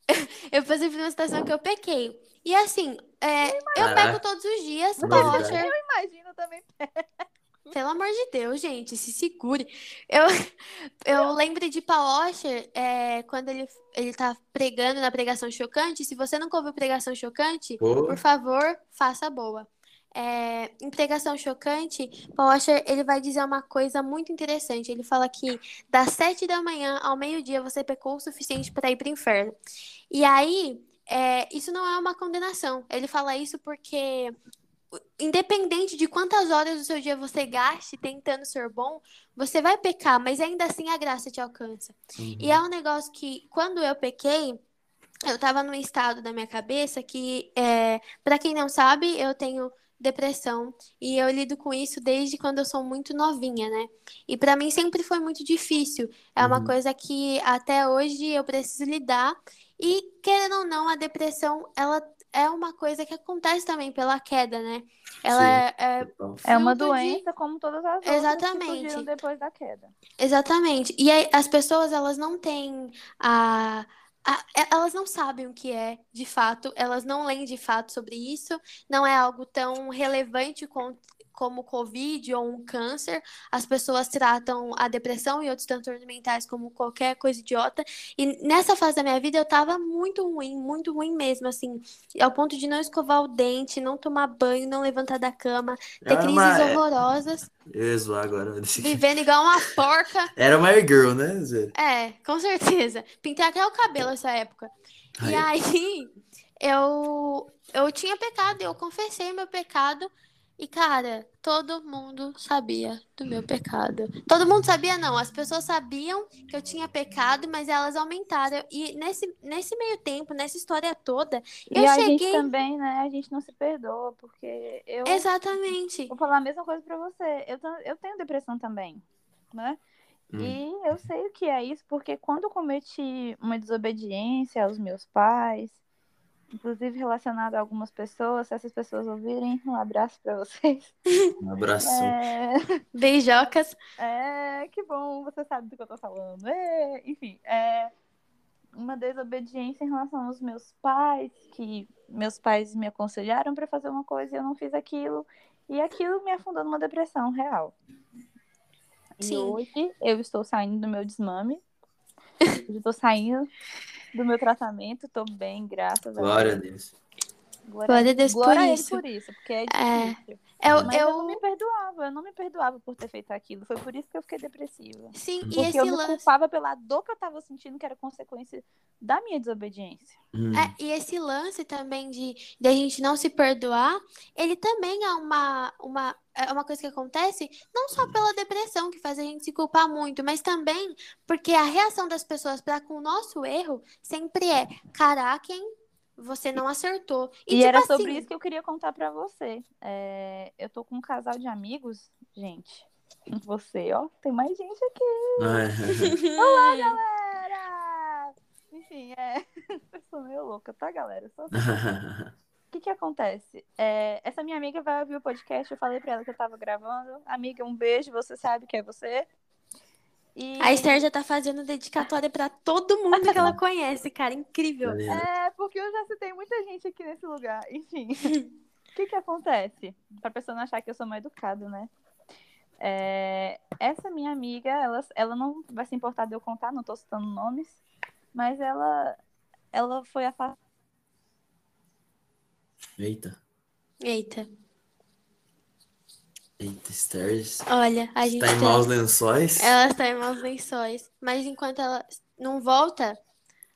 S2: Eu passei por uma situação que eu pequei. E assim, é, eu peco todos os dias,
S1: Novidade.
S2: poxa.
S3: Imagina também.
S2: Pelo amor de Deus, gente, se segure. Eu, eu lembro de Paul Washer, é, quando ele, ele tá pregando na pregação chocante. Se você nunca ouviu pregação chocante,
S1: Pô,
S2: por favor, faça boa. É, em pregação chocante, Paul Washer, ele vai dizer uma coisa muito interessante. Ele fala que das sete da manhã ao meio-dia você pecou o suficiente para ir para o inferno. E aí, é, isso não é uma condenação. Ele fala isso porque independente de quantas horas do seu dia você gaste tentando ser bom, você vai pecar, mas ainda assim a graça te alcança.
S1: uhum.
S2: E é um negócio que, quando eu pequei, eu tava num estado da minha cabeça que, é, para quem não sabe, eu tenho depressão e eu lido com isso desde quando eu sou muito novinha, né? E pra mim sempre foi muito difícil. É uma
S1: Uhum.
S2: coisa que até hoje eu preciso lidar. E querendo ou não, a depressão, ela é uma coisa que acontece também pela queda, né? Ela
S1: Sim.
S2: é, é
S1: Total.
S3: É uma
S2: fruto de-
S3: doença como todas as outras
S2: Exatamente.
S3: que surgiram depois da queda.
S2: Exatamente. E aí, as pessoas, elas não têm a, Elas não sabem o que é, de fato, elas não leem de fato sobre isso, não é algo tão relevante como Covid ou um câncer. As pessoas tratam a depressão e outros transtornos mentais como qualquer coisa idiota. E nessa fase da minha vida eu tava muito ruim, muito ruim mesmo, assim, ao ponto de não escovar o dente, não tomar banho, não levantar da cama, ter
S1: Era
S2: crises
S1: uma-
S2: horrorosas,
S1: Eu ia zoar agora.
S2: vivendo igual uma porca.
S1: Era uma girl, né?
S2: É, com certeza. Pintei até o cabelo essa época. E
S1: Aí.
S2: aí, eu, eu tinha pecado, eu confessei meu pecado. E, cara, todo mundo sabia do meu pecado. Todo mundo sabia, não. As pessoas sabiam que eu tinha pecado, mas elas aumentaram. E nesse, nesse meio tempo, nessa história toda,
S3: E
S2: eu
S3: a gente
S2: cheguei.
S3: também, né? A gente não se perdoa, porque eu
S2: Exatamente.
S3: vou falar a mesma coisa pra você. Eu, eu tenho depressão também, né?
S1: Hum.
S3: E eu sei o que é isso, porque quando eu cometi uma desobediência aos meus pais, inclusive relacionado a algumas pessoas, se essas pessoas ouvirem, um abraço pra vocês.
S1: Um abraço.
S3: É,
S2: Beijocas.
S3: é, que bom, você sabe do que eu tô falando. É, enfim, é uma desobediência em relação aos meus pais, que meus pais me aconselharam pra fazer uma coisa e eu não fiz aquilo, e aquilo me afundou numa depressão real. E
S2: Sim.
S3: hoje eu estou saindo do meu desmame, eu estou saindo do meu tratamento, tô bem, graças a
S1: Glória a
S3: Deus.
S1: Deus.
S3: Glória,
S2: Glória a Deus por
S3: glória a ele
S2: isso.
S3: por isso, porque é
S2: É. Eu,
S3: Mas eu...
S2: eu...
S3: não me perdoava, eu não me perdoava por ter feito aquilo. Foi por isso que eu fiquei depressiva.
S2: Sim, e
S3: Porque
S2: esse
S3: eu me
S2: lance.
S3: culpava pela dor que eu tava sentindo, que era consequência da minha desobediência.
S1: Hum.
S2: É, e esse lance também de, de a gente não se perdoar, ele também é uma, uma, é uma coisa que acontece não só pela depressão, que faz a gente se culpar muito, mas também porque a reação das pessoas para com o nosso erro sempre é: caraca, hein? Você não acertou.
S3: E,
S2: tipo
S3: era
S2: assim,
S3: sobre isso que eu queria contar pra você. É, eu tô com um casal de amigos, gente. Você, ó, tem mais gente aqui.
S1: Ah,
S3: Galera! Enfim, é. Eu sou meio louca, tá, galera? Só... O que que acontece? É, essa minha amiga vai ouvir o podcast, eu falei pra ela que eu tava gravando. Amiga, um beijo, você sabe que é você. E...
S2: A Esther já tá fazendo dedicatória pra todo mundo que ela conhece, cara. Incrível.
S3: É, porque eu já citei muita gente aqui nesse lugar. Enfim, o que que acontece? Pra pessoa não achar que eu sou mal educada, né? É, essa minha amiga, ela, ela não vai se importar de eu contar, não tô citando nomes, mas ela, ela foi afastada.
S1: Eita.
S2: Eita.
S1: Eita, Stairs.
S2: Olha, a gente
S1: Tá em maus lençóis?
S2: Ela está em maus lençóis. Mas enquanto ela não volta,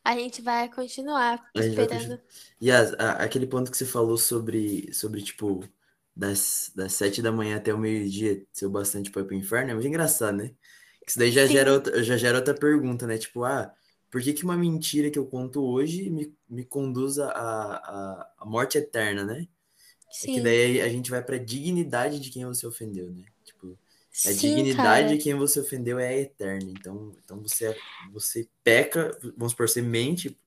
S2: a gente vai continuar
S1: A gente vai
S2: esperando.
S1: E as- a- aquele ponto que você falou sobre, sobre tipo, das, das sete da manhã até o meio-dia ser o bastante pra ir pro inferno, é muito engraçado, né? Isso daí já
S2: Sim.
S1: gera outra, já gera outra pergunta, né? Tipo, ah, por que que uma mentira que eu conto hoje me, me conduz à à à morte eterna, né? É que
S2: Sim,
S1: daí a gente vai pra dignidade de quem você ofendeu, né? Tipo, a
S2: sim,
S1: dignidade
S2: cara.
S1: de quem você ofendeu é eterna. Então, então você, você peca, vamos supor, você mente.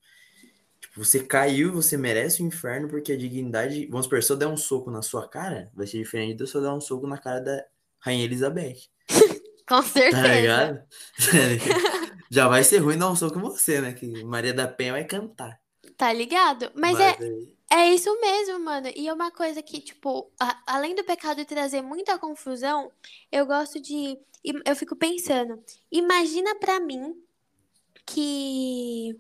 S1: Tipo, você caiu, você merece o inferno, porque a dignidade. Vamos supor, se eu der um soco na sua cara, vai ser diferente de se eu dar um soco na cara da Rainha Elizabeth.
S2: Com
S1: Tá
S2: certeza.
S1: ligado? Já vai ser ruim dar um soco em você, né? Que Maria da Penha vai cantar.
S2: Tá ligado? Mas é,
S1: aí-
S2: é isso mesmo, mano. E é uma coisa que, tipo, a- além do pecado trazer muita confusão, eu gosto de. Eu fico pensando, imagina pra mim que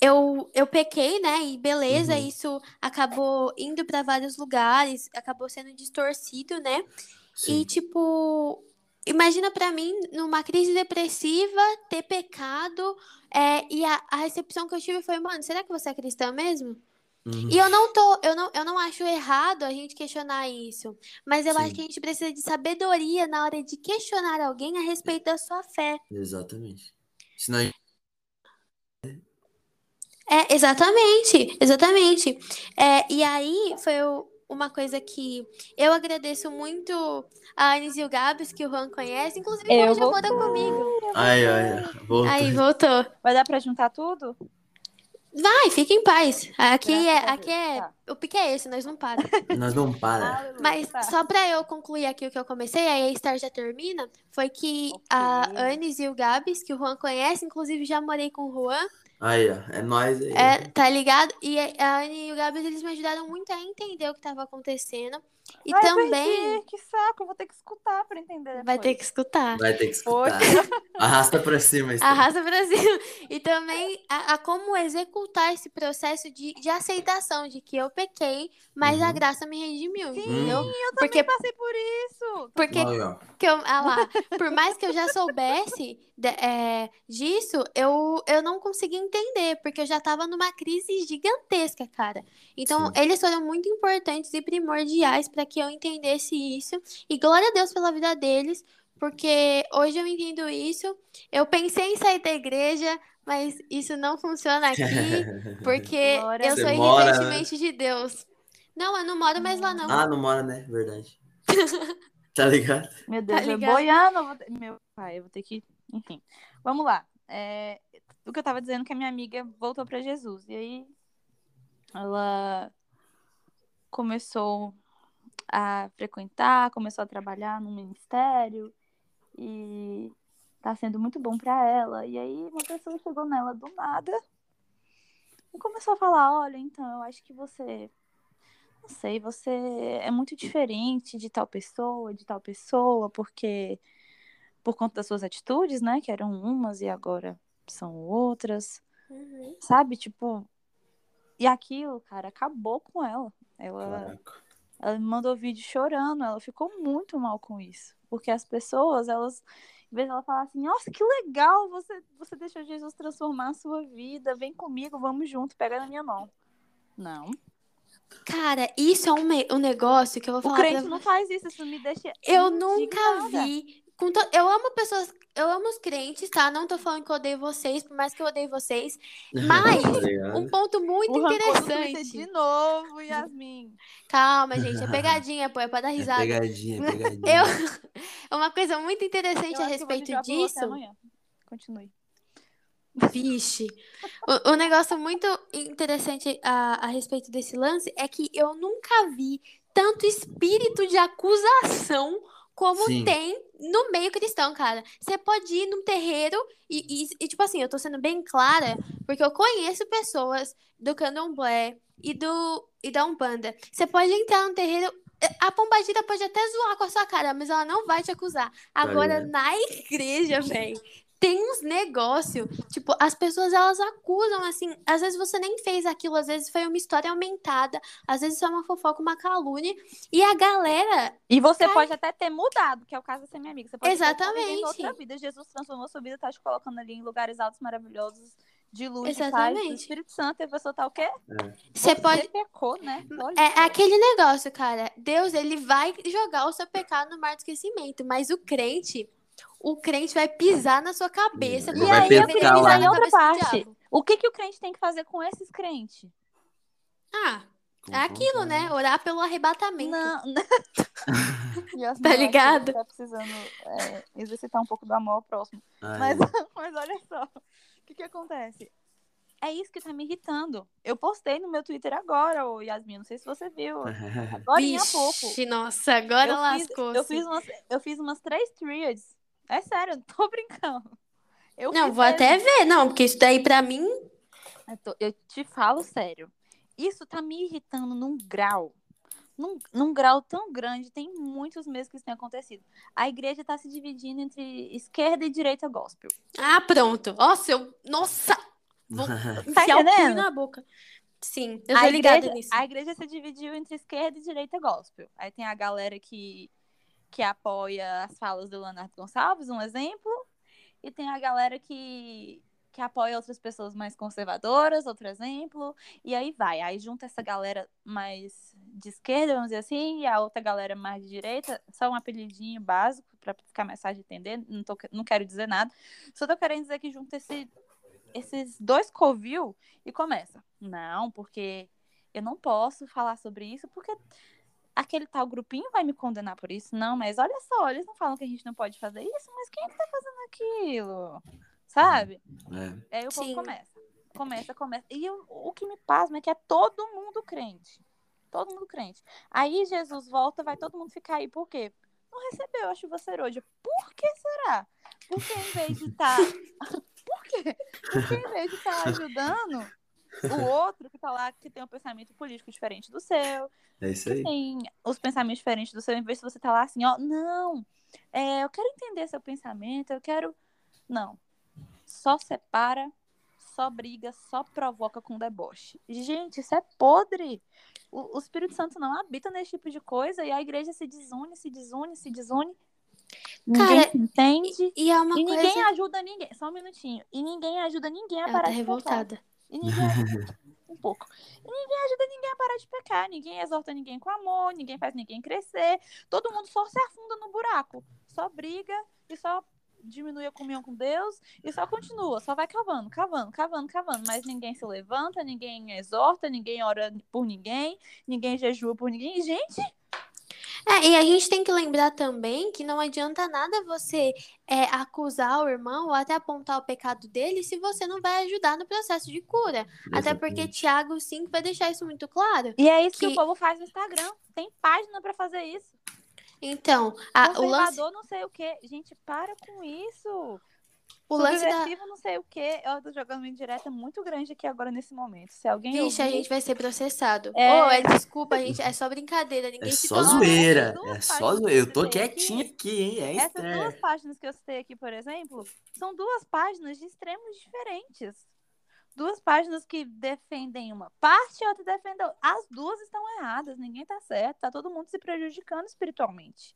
S2: eu, eu pequei, né? E beleza,
S1: Uhum.
S2: isso acabou indo pra vários lugares, acabou sendo distorcido, né? E,
S1: Sim.
S2: tipo, imagina pra mim, numa crise depressiva, ter pecado, é, e a, a recepção que eu tive foi, mano, será que você é cristã mesmo?
S1: Uhum.
S2: E eu não tô, eu não, eu não acho errado a gente questionar isso, mas eu acho
S1: Sim.
S2: que a gente precisa de sabedoria na hora de questionar alguém a respeito da sua fé.
S1: Exatamente. Senão a gente
S2: É, exatamente, exatamente. É, e aí foi o- uma coisa que eu agradeço muito a Anis e o Gabs, que o Juan conhece, inclusive o Juan já
S3: voltei.
S2: mora comigo.
S1: Ai, ai. Voltou.
S2: Aí, voltou.
S3: Vai dar pra juntar tudo?
S2: Vai, fica em paz. Aqui é,
S3: a
S2: aqui é,
S3: Tá.
S2: o pique é esse, nós não para.
S1: Nós não para.
S2: Mas
S3: tá.
S2: só pra eu concluir aqui o que eu comecei, aí a Star já termina, foi que a
S3: Ok.
S2: Anis e o Gabs, que o Juan conhece, inclusive já morei com o Juan,
S1: Aí, ó. É nóis aí.
S2: é, tá ligado? E a Anne e o Gabs, eles me ajudaram muito a entender o que tava acontecendo. E
S3: Ai,
S2: também
S3: perdi, que saco, eu vou ter que escutar pra entender
S2: vai ter
S3: depois.
S2: que escutar.
S1: Vai ter que escutar.
S3: Poxa.
S1: Arrasta pra cima, Esther.
S2: Arrasa Brasil. E também a, a como executar esse processo de, de aceitação de que eu pequei, mas a
S1: Uhum.
S2: graça me redimiu,
S1: Hum.
S2: entendeu?
S3: Eu
S2: Porque,
S3: também passei por isso.
S2: porque
S1: ó.
S2: que eu, ah lá, por mais que eu já soubesse de- é, disso, eu, eu não consegui entender, porque eu já tava numa crise gigantesca, cara. Então,
S1: Sim.
S2: eles foram muito importantes e primordiais para que eu entendesse isso. E glória a Deus pela vida deles, porque hoje eu entendo isso. Eu pensei em sair da igreja, mas isso não funciona aqui, porque eu sou
S1: mora, né?
S2: de Deus. Não, eu não moro mais lá, não.
S1: Ah, não mora, né? Verdade. Tá ligado?
S3: Meu Deus,
S2: Tá
S3: eu
S2: ligado?
S3: boiando. eu vou ter- Meu pai, eu vou ter que. Enfim. Vamos lá. É, O que eu tava dizendo é que a minha amiga voltou pra Jesus. E aí ela começou a frequentar, começou a trabalhar no ministério. E tá sendo muito bom pra ela. E aí uma pessoa chegou nela do nada e começou a falar: Olha, então, eu acho que você não sei, você é muito diferente de tal pessoa, de tal pessoa, porque por conta das suas atitudes, né, que eram umas e agora são outras,
S2: Uhum.
S3: sabe? Tipo, e aquilo, cara, acabou com ela. Ela,
S1: Caraca.
S3: Ela me mandou vídeo chorando, ela ficou muito mal com isso. Porque as pessoas, elas, em vez de ela falar assim, nossa, que legal, você, você deixou Jesus transformar a sua vida, vem comigo, vamos junto, pega na minha mão. Não.
S2: Cara, isso é um, um negócio que eu vou
S3: O
S2: falar
S3: crente
S2: pra
S3: não faz isso, isso me deixa.
S2: Eu nunca vi. Com to- Eu amo pessoas. Eu amo os crentes, tá? Não tô falando que eu odeio vocês, por mais que eu odeie vocês. Mas, um ponto muito
S3: O Twitter
S2: interessante.
S3: de novo, Yasmin.
S2: Calma, gente. É pegadinha, pô. É pra dar
S1: É
S2: risada.
S1: pegadinha, é pegadinha.
S2: Eu... É uma coisa muito interessante a
S3: eu vou
S2: respeito disso.
S3: amanhã. Continue.
S2: Vixe. O, o negócio muito interessante a, a respeito desse lance é que eu nunca vi tanto espírito de acusação como
S1: Sim.
S2: tem no meio cristão, cara. Você pode ir num terreiro e, e- e, tipo assim, eu tô sendo bem clara, porque eu conheço pessoas do candomblé e, do, e da Umbanda. Você pode entrar num terreiro. A pombagira pode até zoar com a sua cara, mas ela não vai te acusar. Agora,
S1: ligado.
S2: na igreja, velho, tem uns negócios. Tipo, as pessoas elas acusam, assim. Às vezes você nem fez aquilo, às vezes foi uma história aumentada, às vezes foi uma fofoca, uma calúnia. E a galera.
S3: E você
S2: Cai-
S3: pode até ter mudado, que é o caso de ser minha amiga. Você pode
S2: Exatamente.
S3: outra vida. Jesus transformou sua vida, tá te colocando ali em lugares altos, maravilhosos, de luz, de paz,
S2: Exatamente.
S3: Espírito Santo. E a pessoa tá o quê?
S2: Você pode.
S3: pecou, né? Olha
S2: É aquele negócio, cara. Deus, ele vai jogar o seu pecado no mar do esquecimento, mas o crente, o crente vai pisar na sua cabeça.
S3: Vai
S2: ele
S3: pescar
S2: deveria
S3: lá.
S2: pisar na
S3: E outra parte. O que, que o crente tem que fazer com esses crentes?
S2: Ah,
S1: Com
S2: é aquilo, né? Orar pelo arrebatamento.
S3: Não.
S2: Tá
S3: eu
S2: ligado?
S3: Tá precisando é, exercitar um pouco do amor ao próximo.
S1: Ai,
S3: Mas, mas olha só, o que que acontece? É isso que tá me irritando. Eu postei no meu Twitter agora, ô Yasmin, não sei se você viu. Agora há pouco.
S2: Nossa, agora
S3: Eu fiz,
S2: lascou.
S3: eu, fiz umas, eu fiz umas três triads. É sério, não tô brincando. Eu
S2: Não, vou até
S3: mesmo.
S2: ver, não, porque isso daí pra mim.
S3: Eu, tô- eu te falo sério. Isso tá me irritando num grau. Num, num grau tão grande, tem muitos meses que isso tem acontecido. A igreja tá se dividindo entre esquerda e direita gospel.
S2: Ah, pronto. Nossa, eu. Nossa! Vou
S3: Tá
S2: enfiar o punho
S3: entendendo?
S2: na boca. Sim, eu
S3: a
S2: tô ligada
S3: igreja,
S2: nisso.
S3: a igreja se dividiu entre esquerda e direita gospel. Aí tem a galera que, que apoia as falas do Leonardo Gonçalves, um exemplo. E tem a galera que, que apoia outras pessoas mais conservadoras, outro exemplo. E aí vai. Aí junta essa galera mais de esquerda, vamos dizer assim, e a outra galera mais de direita. Só um apelidinho básico, para ficar mais fácil de entender. Não, tô, não quero dizer nada. Só tô querendo dizer que junta esse, esses dois covil e começa. Não, porque eu não posso falar sobre isso, porque aquele tal grupinho vai me condenar por isso. Não, mas olha só, eles não falam que a gente não pode fazer isso, mas quem é que tá fazendo aquilo? Sabe?
S1: É.
S3: Aí o povo
S2: Sim.
S3: começa. Começa, começa. E eu- o que me pasma é que é todo mundo crente. Todo mundo crente. Aí Jesus volta, vai todo mundo ficar aí. Por quê? Não recebeu a chuva serôdia. Por que será? Porque em vez de estar. Por quê? Porque em vez de estar ajudando o outro que tá lá, que tem um pensamento político diferente do seu,
S1: É isso
S3: que
S1: aí.
S3: tem os pensamentos diferentes do seu, em vez de você tá lá assim, ó, não, é, eu quero entender seu pensamento, eu quero. Não. Só separa, só briga, só provoca com deboche. Gente, isso é podre. O, o Espírito Santo não habita nesse tipo de coisa e a igreja se desune, se desune, se desune. Ninguém
S2: Cara,
S3: se entende.
S2: E é uma
S3: E
S2: coisa.
S3: ninguém ajuda ninguém. Só um minutinho. E ninguém ajuda ninguém a
S2: Ela
S3: parar
S2: tá
S3: de
S2: revoltada.
S3: E ninguém ajuda um pouco. E ninguém ajuda ninguém a parar de pecar. Ninguém exorta ninguém com amor, ninguém faz ninguém crescer. Todo mundo só se afunda no buraco. Só briga e só diminui a comunhão com Deus e só continua, só vai cavando, cavando, cavando, cavando. Mas ninguém se levanta, ninguém exorta, ninguém ora por ninguém, ninguém jejua por ninguém. Gente,
S2: É, e a gente tem que lembrar também que não adianta nada você é, acusar o irmão ou até apontar o pecado dele se você não vai ajudar no processo de cura. Até porque
S1: Exatamente.
S2: Tiago 5 vai deixar isso muito claro.
S3: e é isso que,
S2: Que-
S3: o povo faz no Instagram. Tem página pra fazer isso.
S2: Então, a- o lance,
S3: não sei o quê. Gente, para com isso.
S2: O lance da.
S3: Não sei o quê. Eu tô jogando uma indireta muito grande aqui agora nesse momento. Se alguém
S2: Vixe, a
S3: ouvir,
S2: gente vai ser processado.
S3: É.
S2: Ô, é, desculpa, gente, é só brincadeira. Ninguém
S1: É
S2: se
S1: só zoeira. É só zoeira. Eu tô
S3: que citei
S1: quietinho aqui, hein? É
S3: Essas duas páginas que eu citei aqui, por exemplo, são duas páginas de extremos diferentes. duas páginas que defendem uma parte e outra defendem. As duas estão erradas, ninguém tá certo, tá todo mundo se prejudicando espiritualmente.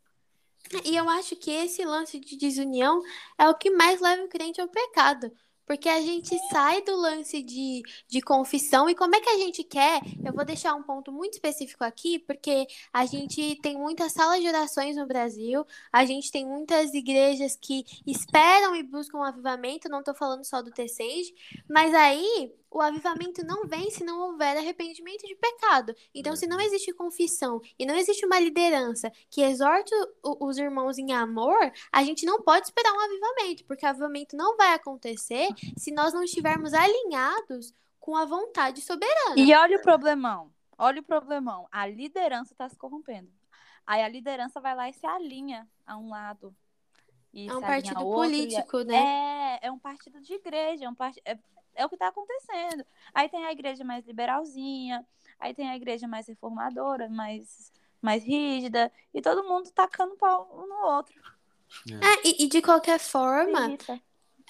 S2: E eu acho que esse lance de desunião é o que mais leva o crente ao pecado. Porque a gente sai do lance de, de confissão e como é que a gente quer? Eu vou deixar um ponto muito específico aqui, porque a gente tem muitas salas de orações no Brasil, a gente tem muitas igrejas que esperam e buscam um avivamento, não estou falando só do T6, mas aí o avivamento não vem se não houver arrependimento de pecado. Então, se não existe confissão e não existe uma liderança que exorte os irmãos em amor, a gente não pode esperar um avivamento, porque o avivamento não vai acontecer se nós não estivermos alinhados com a vontade soberana.
S3: E olha o problemão. Olha o problemão. A liderança está se corrompendo. Aí a liderança vai lá e se alinha a um lado.
S2: é um partido político, né?
S3: É, é um partido de igreja, é um part... é é o que está acontecendo. Aí tem a igreja mais liberalzinha, aí tem a igreja mais reformadora, mais, mais rígida, e todo mundo tacando pau um no outro.
S2: É, e, e, de qualquer forma,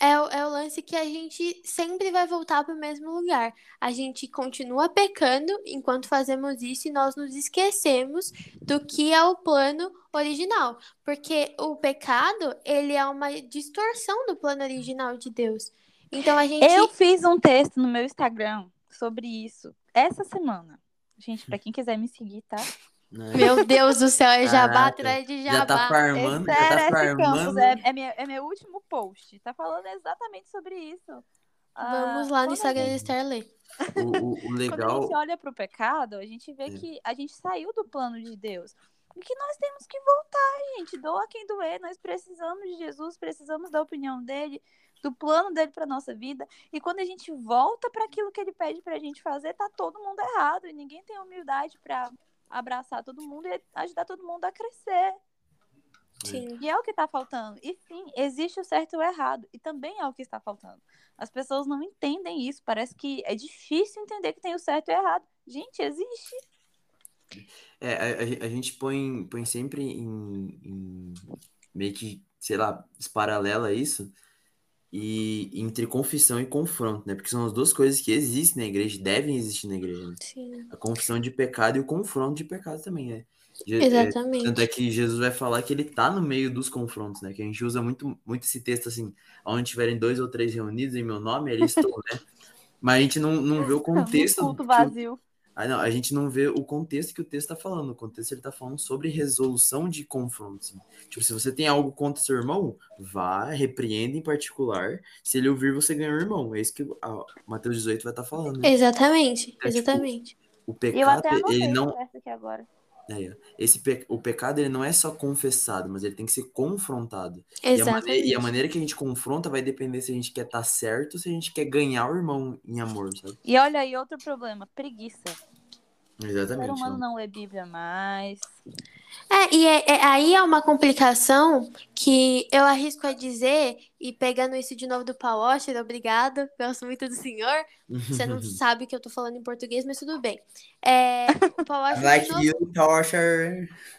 S2: é o, é o lance que a gente sempre vai voltar para o mesmo lugar. A gente continua pecando enquanto fazemos isso e nós nos esquecemos do que é o plano original. Porque o pecado, ele é uma distorção do plano original de Deus. Então a gente.
S3: Eu fiz um texto no meu Instagram sobre isso essa semana. Gente, para quem quiser me seguir, tá?
S2: Meu Deus do céu, é jabá atrás de jabá.
S1: Já tá farmando, já tá farmando.
S3: É, é, minha, é meu último post. Tá falando exatamente sobre isso.
S2: Vamos ah, lá no Instagram gente... Starley.
S1: O, o, o, legal... Quando
S3: a gente olha pro pecado, a gente vê é. que a gente saiu do plano de Deus. E que nós temos que voltar, gente. Doa quem doer. Nós precisamos de Jesus, precisamos da opinião dele do plano dele para nossa vida. E quando a gente volta para aquilo que ele pede para a gente fazer, tá todo mundo errado e ninguém tem humildade para abraçar todo mundo e ajudar todo mundo a crescer. Sim. E é o que está faltando. E sim, existe o certo e o errado. E também é o que está faltando. As pessoas não entendem isso. Parece que é difícil entender que tem o certo e o errado. Gente, existe.
S1: É, a, a, gente põe, põe sempre em, em meio que, sei lá, paralela isso, e entre confissão e confronto, né? Porque são as duas coisas que existem na igreja, devem existir na igreja. Né?
S2: Sim.
S1: A confissão de pecado e o confronto de pecado também, né?
S2: Exatamente.
S1: É, tanto é que Jesus vai falar que ele tá no meio dos confrontos, né? Que a gente usa muito, muito esse texto assim, onde tiverem dois ou três reunidos em meu nome, ali estou, né? Mas a gente não, não vê o contexto.
S3: Um culto vazio.
S1: Ah, não, a gente não vê o contexto que o texto está falando. O contexto ele está falando sobre resolução de confrontos. Assim. Tipo, se você tem algo contra seu irmão, vá, repreenda em particular. Se ele ouvir, você ganha o irmão. É isso que a Mateus 18 vai estar tá falando.
S2: Né? Exatamente, é, exatamente. Tipo,
S1: o pecado, ele não. É, esse pe... O pecado ele não é só confessado, mas ele tem que ser confrontado.
S2: Exatamente.
S1: E a, maneira, e a maneira que a gente confronta vai depender se a gente quer estar tá certo ou se a gente quer ganhar o irmão em amor, sabe?
S3: E olha aí outro problema, preguiça.
S1: Exatamente.
S3: O ser humano não lê Bíblia mais.
S2: É, e é, é, aí é uma complicação que eu arrisco a dizer, e pegando isso de novo do Paul Washer, obrigado, gosto muito do senhor. Você não sabe que eu tô falando em português, mas tudo bem. É,
S1: o Paul Washer. like novo... you.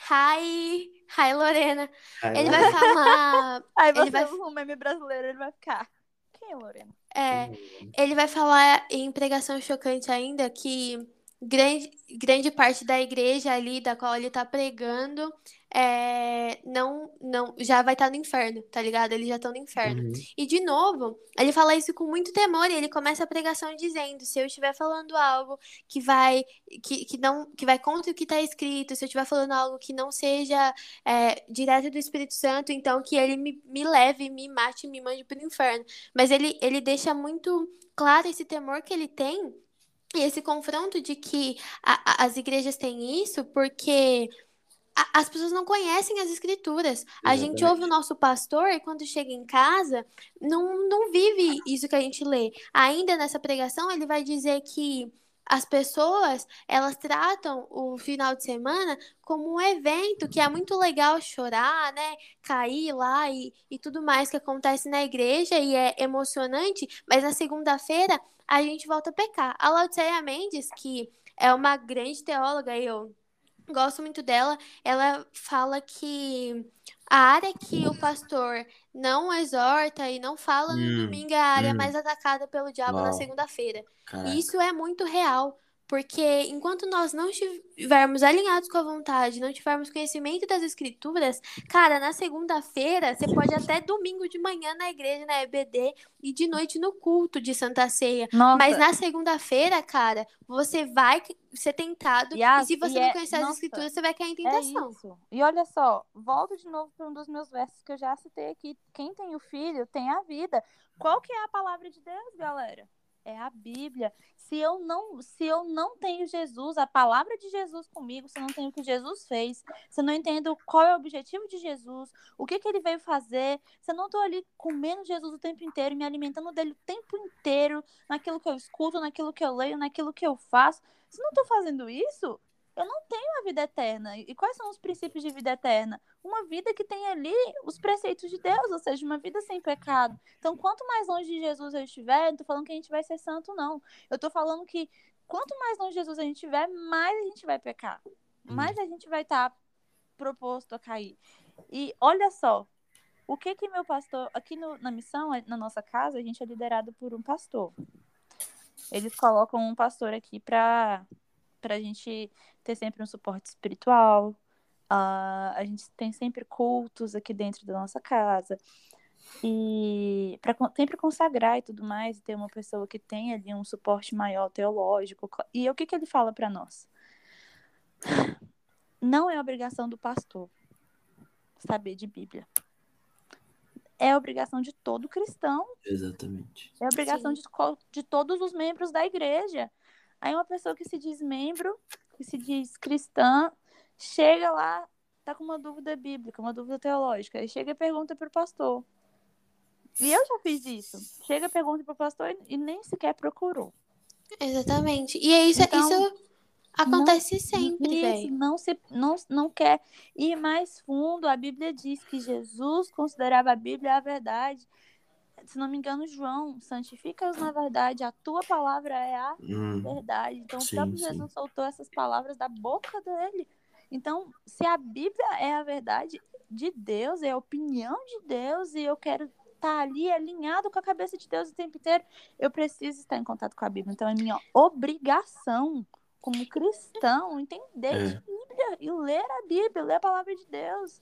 S2: Hi, hi Lorena. Hi, ele vai falar.
S3: Aí você
S2: ele vai...
S3: um meme brasileiro, ele vai ficar. Quem é Lorena?
S2: É, ele vai falar em pregação chocante ainda que grande, grande parte da igreja ali da qual ele tá pregando é, não, não já vai estar tá no inferno, tá ligado? Eles já estão no inferno. Uhum. E de novo, ele fala isso com muito temor e ele começa a pregação dizendo: se eu estiver falando algo que vai que, que não que vai contra o que está escrito, se eu estiver falando algo que não seja é, direto do Espírito Santo, então que ele me, me leve, me mate, me mande para o inferno. Mas ele, ele deixa muito claro esse temor que ele tem esse confronto de que a, a, as igrejas têm isso porque a, as pessoas não conhecem as escrituras. A gente ouve o nosso pastor e quando chega em casa, não, não vive isso que a gente lê. Ainda nessa pregação, ele vai dizer que as pessoas, elas tratam o final de semana como um evento que é muito legal chorar, né? Cair lá e, e tudo mais que acontece na igreja e é emocionante, mas na segunda-feira a gente volta a pecar. A Laodiceia Mendes, que é uma grande teóloga, eu gosto muito dela, ela fala que a área que o pastor não exorta e não fala no
S1: Hum,
S2: domingo é a área
S1: hum.
S2: mais atacada pelo diabo na
S1: Uau.
S2: segunda-feira.
S1: Caraca.
S2: E isso é muito real, porque enquanto nós não estivermos alinhados com a vontade, não tivermos conhecimento das escrituras, cara, na segunda-feira, você pode até domingo de manhã na igreja, na EBD, e de noite no culto de Santa Ceia.
S3: Nossa,
S2: Mas na segunda-feira, cara, você vai ser tentado, e,
S3: Yas,
S2: se você
S3: e
S2: não
S3: é-
S2: conhecer as
S3: nossa,
S2: escrituras, você vai cair em
S3: é
S2: tentação.
S3: isso. E olha só, volto de novo para um dos meus versos que eu já citei aqui. Quem tem o filho tem a vida. Qual que é a palavra de Deus, galera? É a Bíblia. Se eu não, se eu não tenho Jesus, a palavra de Jesus comigo, se eu não tenho o que Jesus fez, se eu não entendo qual é o objetivo de Jesus, o que, que ele veio fazer, se eu não estou ali comendo Jesus o tempo inteiro, me alimentando dele o tempo inteiro, naquilo que eu escuto, naquilo que eu leio, naquilo que eu faço, se eu não estou fazendo isso, eu não tenho a vida eterna. E quais são os princípios de vida eterna? Uma vida que tem ali os preceitos de Deus, ou seja, uma vida sem pecado. Então, quanto mais longe de Jesus eu estiver, não tô falando que a gente vai ser santo, não. Eu tô falando que quanto mais longe de Jesus a gente estiver, mais a gente vai pecar. Mais a gente vai estar proposto a cair. E olha só, o que que meu pastor, aqui no- na missão, na nossa casa, a gente é liderado por um pastor. Eles colocam um pastor aqui para a gente ter sempre um suporte espiritual. Ah, a gente tem sempre cultos aqui dentro da nossa casa. E para sempre consagrar e tudo mais, ter uma pessoa que tem ali um suporte maior teológico. E o que, que ele fala para nós? Não é obrigação do pastor saber de Bíblia. É obrigação de todo cristão
S1: Exatamente.
S3: é obrigação de, de todos os membros da igreja. Aí uma pessoa que se diz membro, que se diz cristã, chega lá, tá com uma dúvida bíblica, uma dúvida teológica, aí chega e pergunta pro pastor. E eu já fiz isso. Chega, pergunta pro pastor e- nem sequer procurou.
S2: Exatamente. E é isso,
S3: Então,
S2: isso acontece sempre,
S3: Isso,
S2: velho.
S3: não, se, não, não quer ir mais fundo. A Bíblia diz que Jesus considerava a Bíblia a verdade. Se não me engano, João, santifica-os na verdade, a tua palavra é a
S1: Hum,
S3: verdade. Então,
S1: Sim,
S3: o próprio
S1: sim.
S3: Jesus soltou essas palavras da boca dele. Então, se a Bíblia é a verdade de Deus, é a opinião de Deus, e eu quero estar ali alinhado com a cabeça de Deus o tempo inteiro, eu preciso estar em contato com a Bíblia. Então, é minha obrigação, como cristão, entender
S1: É.
S3: de Bíblia e ler a Bíblia, ler a palavra de Deus.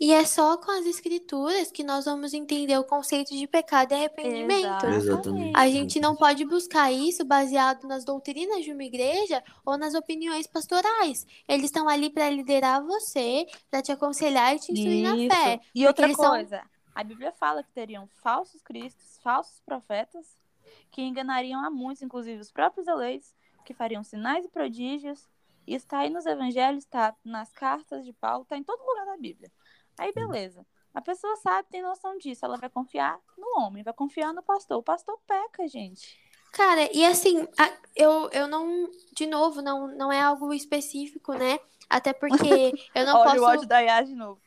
S2: E é só com as escrituras que nós vamos entender o conceito de pecado e arrependimento.
S1: Exatamente.
S2: A gente não pode buscar isso baseado nas doutrinas de uma igreja ou nas opiniões pastorais. Eles estão ali para liderar você, para te aconselhar e te instruir na
S3: Isso.
S2: fé.
S3: E outra
S2: eles são-
S3: coisa, a Bíblia fala que teriam falsos cristos, falsos profetas, que enganariam a muitos, inclusive os próprios eleitos, que fariam sinais e prodígios. Isso está aí nos evangelhos, está nas cartas de Paulo, está em todo lugar da Bíblia. Aí, beleza. A pessoa sabe, tem noção disso. Ela vai confiar no homem, vai confiar no pastor. O pastor peca, gente.
S2: Cara, e assim, eu, eu não, de novo, não, não é algo específico, né? Até porque eu não
S3: Olha
S2: posso.
S3: o ódio da Yas de novo.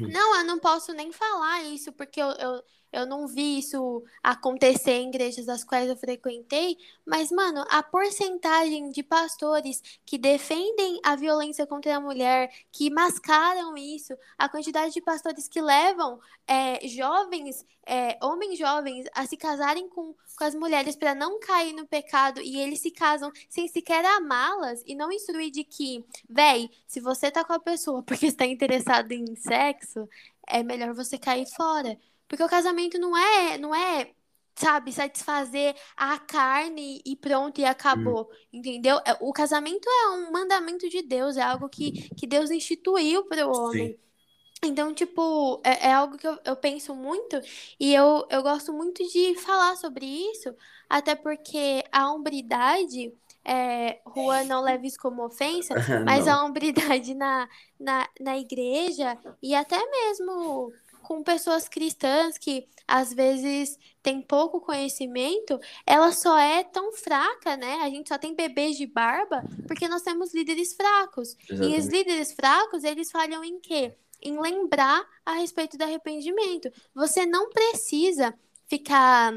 S2: Não, eu não posso nem falar isso, porque eu, eu, eu não vi isso acontecer em igrejas das quais eu frequentei. Mas, mano, a porcentagem de pastores que defendem a violência contra a mulher, que mascaram isso, a quantidade de pastores que levam é, jovens, é, homens jovens, a se casarem com, com as mulheres para não cair no pecado e eles se casam sem sequer amá-las e não instruir de que, véi, se você tá com a pessoa porque está interessado em sexo, é melhor você cair fora. Porque o casamento não é, não é, sabe, satisfazer a carne e pronto, e acabou. Entendeu? É- O casamento é um mandamento de Deus, é algo que, que Deus instituiu para o homem. Então, tipo, é, é algo que eu, eu penso muito e eu, eu gosto muito de falar sobre isso, até porque a hombridade, é, Juan não leva isso como ofensa, mas a hombridade na, na, na igreja e até mesmo com pessoas cristãs que às vezes têm pouco conhecimento, ela só é tão fraca, né? A gente só tem bebês de barba porque nós temos líderes fracos. E os
S1: Exatamente.
S2: líderes fracos, eles falham em quê? Em lembrar a respeito do arrependimento. Você não precisa ficar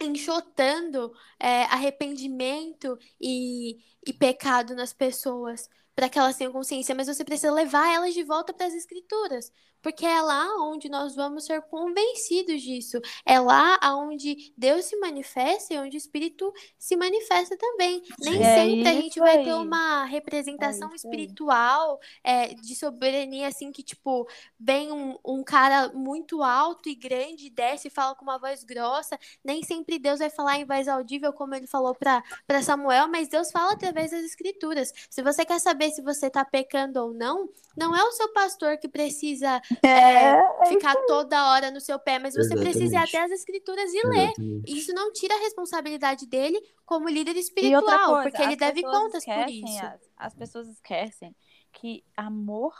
S2: enxotando é, arrependimento e, e pecado nas pessoas. para que elas tenham consciência, mas você precisa levar elas de volta para as escrituras, porque é lá onde nós vamos ser convencidos disso. É lá onde Deus se manifesta e onde o Espírito se manifesta também. Nem é sempre a gente vai aí. ter uma representação é espiritual é, de soberania, assim, que, tipo, vem um, um cara muito alto e grande, desce e fala com uma voz grossa. Nem sempre Deus vai falar em voz audível, como ele falou para Samuel, mas Deus fala através das escrituras. Se você quer saber se você está pecando ou não, não é o seu pastor que precisa é, é, é ficar toda hora no seu pé, mas você Exatamente. precisa ir até as escrituras e Exatamente. ler. Isso não tira a responsabilidade dele como líder espiritual, coisa, porque ele deve contas por isso.
S3: As, as pessoas esquecem que amor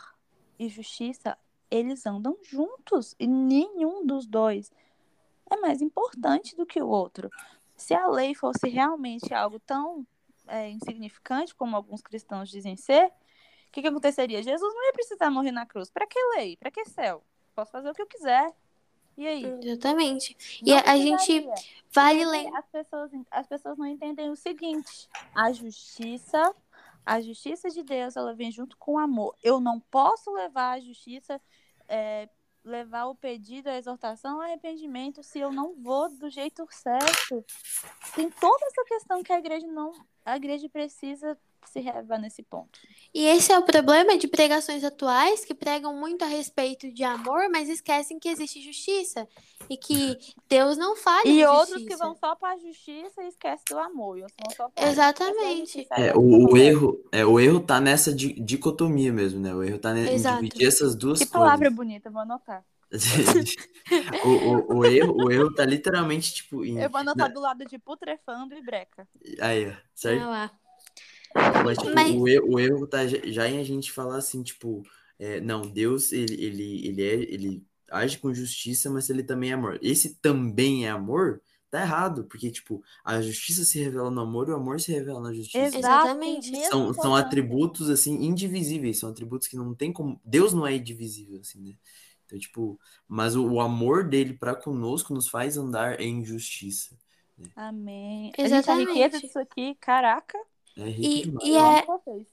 S3: e justiça, eles andam juntos e nenhum dos dois é mais importante do que o outro. Se a lei fosse realmente algo tão é, insignificante como alguns cristãos dizem ser, que, que aconteceria? Jesus não ia precisar morrer na cruz. Para que lei? Para que céu? Posso fazer o que eu quiser. E aí?
S2: Exatamente. e a, a gente vale lembrar.
S3: As pessoas, as pessoas não entendem o seguinte: a justiça, a justiça de Deus, ela vem junto com o amor. Eu não posso levar a justiça, é, levar o pedido, a exortação, o arrependimento, se eu não vou do jeito certo. Tem toda essa questão que a igreja não. A igreja precisa se relevar nesse ponto.
S2: E esse é o problema de pregações atuais que pregam muito a respeito de amor, mas esquecem que existe justiça e que Deus não fala.
S3: E outros que vão só para a justiça e esquecem do amor.
S2: Exatamente.
S1: É, o, o, erro, é, o erro tá nessa dicotomia mesmo, né? O erro tá em dividir essas duas
S3: que
S1: coisas.
S3: Que palavra bonita, vou anotar.
S1: o, o, o, erro, o erro tá literalmente tipo. Em,
S3: Eu vou anotar na... do lado de putrefando e breca.
S1: Aí, certo?
S2: Vai lá.
S1: Mas, tipo, Mas... O, erro, o erro tá já em a gente falar assim, tipo, é, não, Deus, ele, ele, ele, é, ele age com justiça, mas ele também é amor. Esse também é amor, tá errado, porque, tipo, a justiça se revela no amor e o amor se revela na justiça.
S2: Exatamente.
S1: São, são atributos, assim, indivisíveis, são atributos que não tem como... Deus não é indivisível, assim, né? Então, tipo, mas o, o amor dele para conosco nos faz andar em justiça.
S3: Né? Amém. Exatamente. A gente, riqueza disso aqui, caraca.
S1: É e,
S2: e é...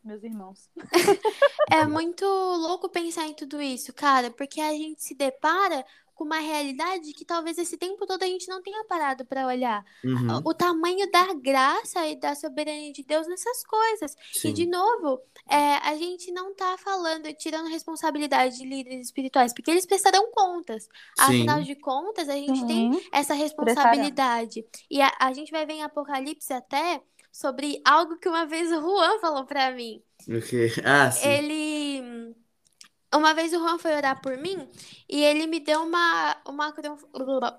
S3: meus irmãos.
S2: é muito louco pensar em tudo isso, cara, porque a gente se depara com uma realidade que talvez esse tempo todo a gente não tenha parado para olhar.
S1: Uhum.
S2: O tamanho da graça e da soberania de Deus nessas coisas. Sim. E, de novo, é, a gente não tá falando, tirando responsabilidade de líderes espirituais, porque eles prestarão contas. Sim. Afinal de contas, a gente uhum. tem essa responsabilidade. E a, a gente vai ver em Apocalipse até sobre algo que uma vez o Juan falou para mim.
S1: O quê? Ah, sim.
S2: Ele. Uma vez o Juan foi orar por mim e ele me deu uma, uma,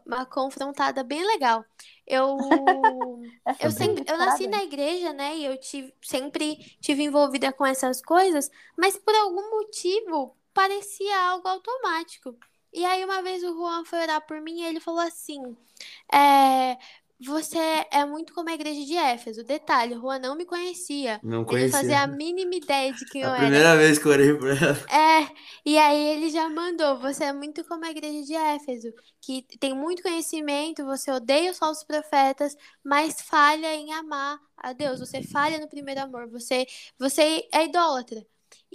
S2: uma confrontada bem legal. Eu, eu sempre eu nasci na igreja, né? E eu tive, sempre tive envolvida com essas coisas, mas por algum motivo parecia algo automático. E aí uma vez o Juan foi orar por mim e ele falou assim: é, você é muito como a igreja de Éfeso. Detalhe, Juan não me conhecia.
S1: Não conhecia.
S2: Ele fazia a mínima ideia de quem
S1: a
S2: eu era.
S1: Primeira vez que eu orei por ela.
S2: É, e aí ele já mandou. Você é muito como a igreja de Éfeso, que tem muito conhecimento, você odeia os falsos profetas, mas falha em amar a Deus. Você falha no primeiro amor. Você, você é idólatra.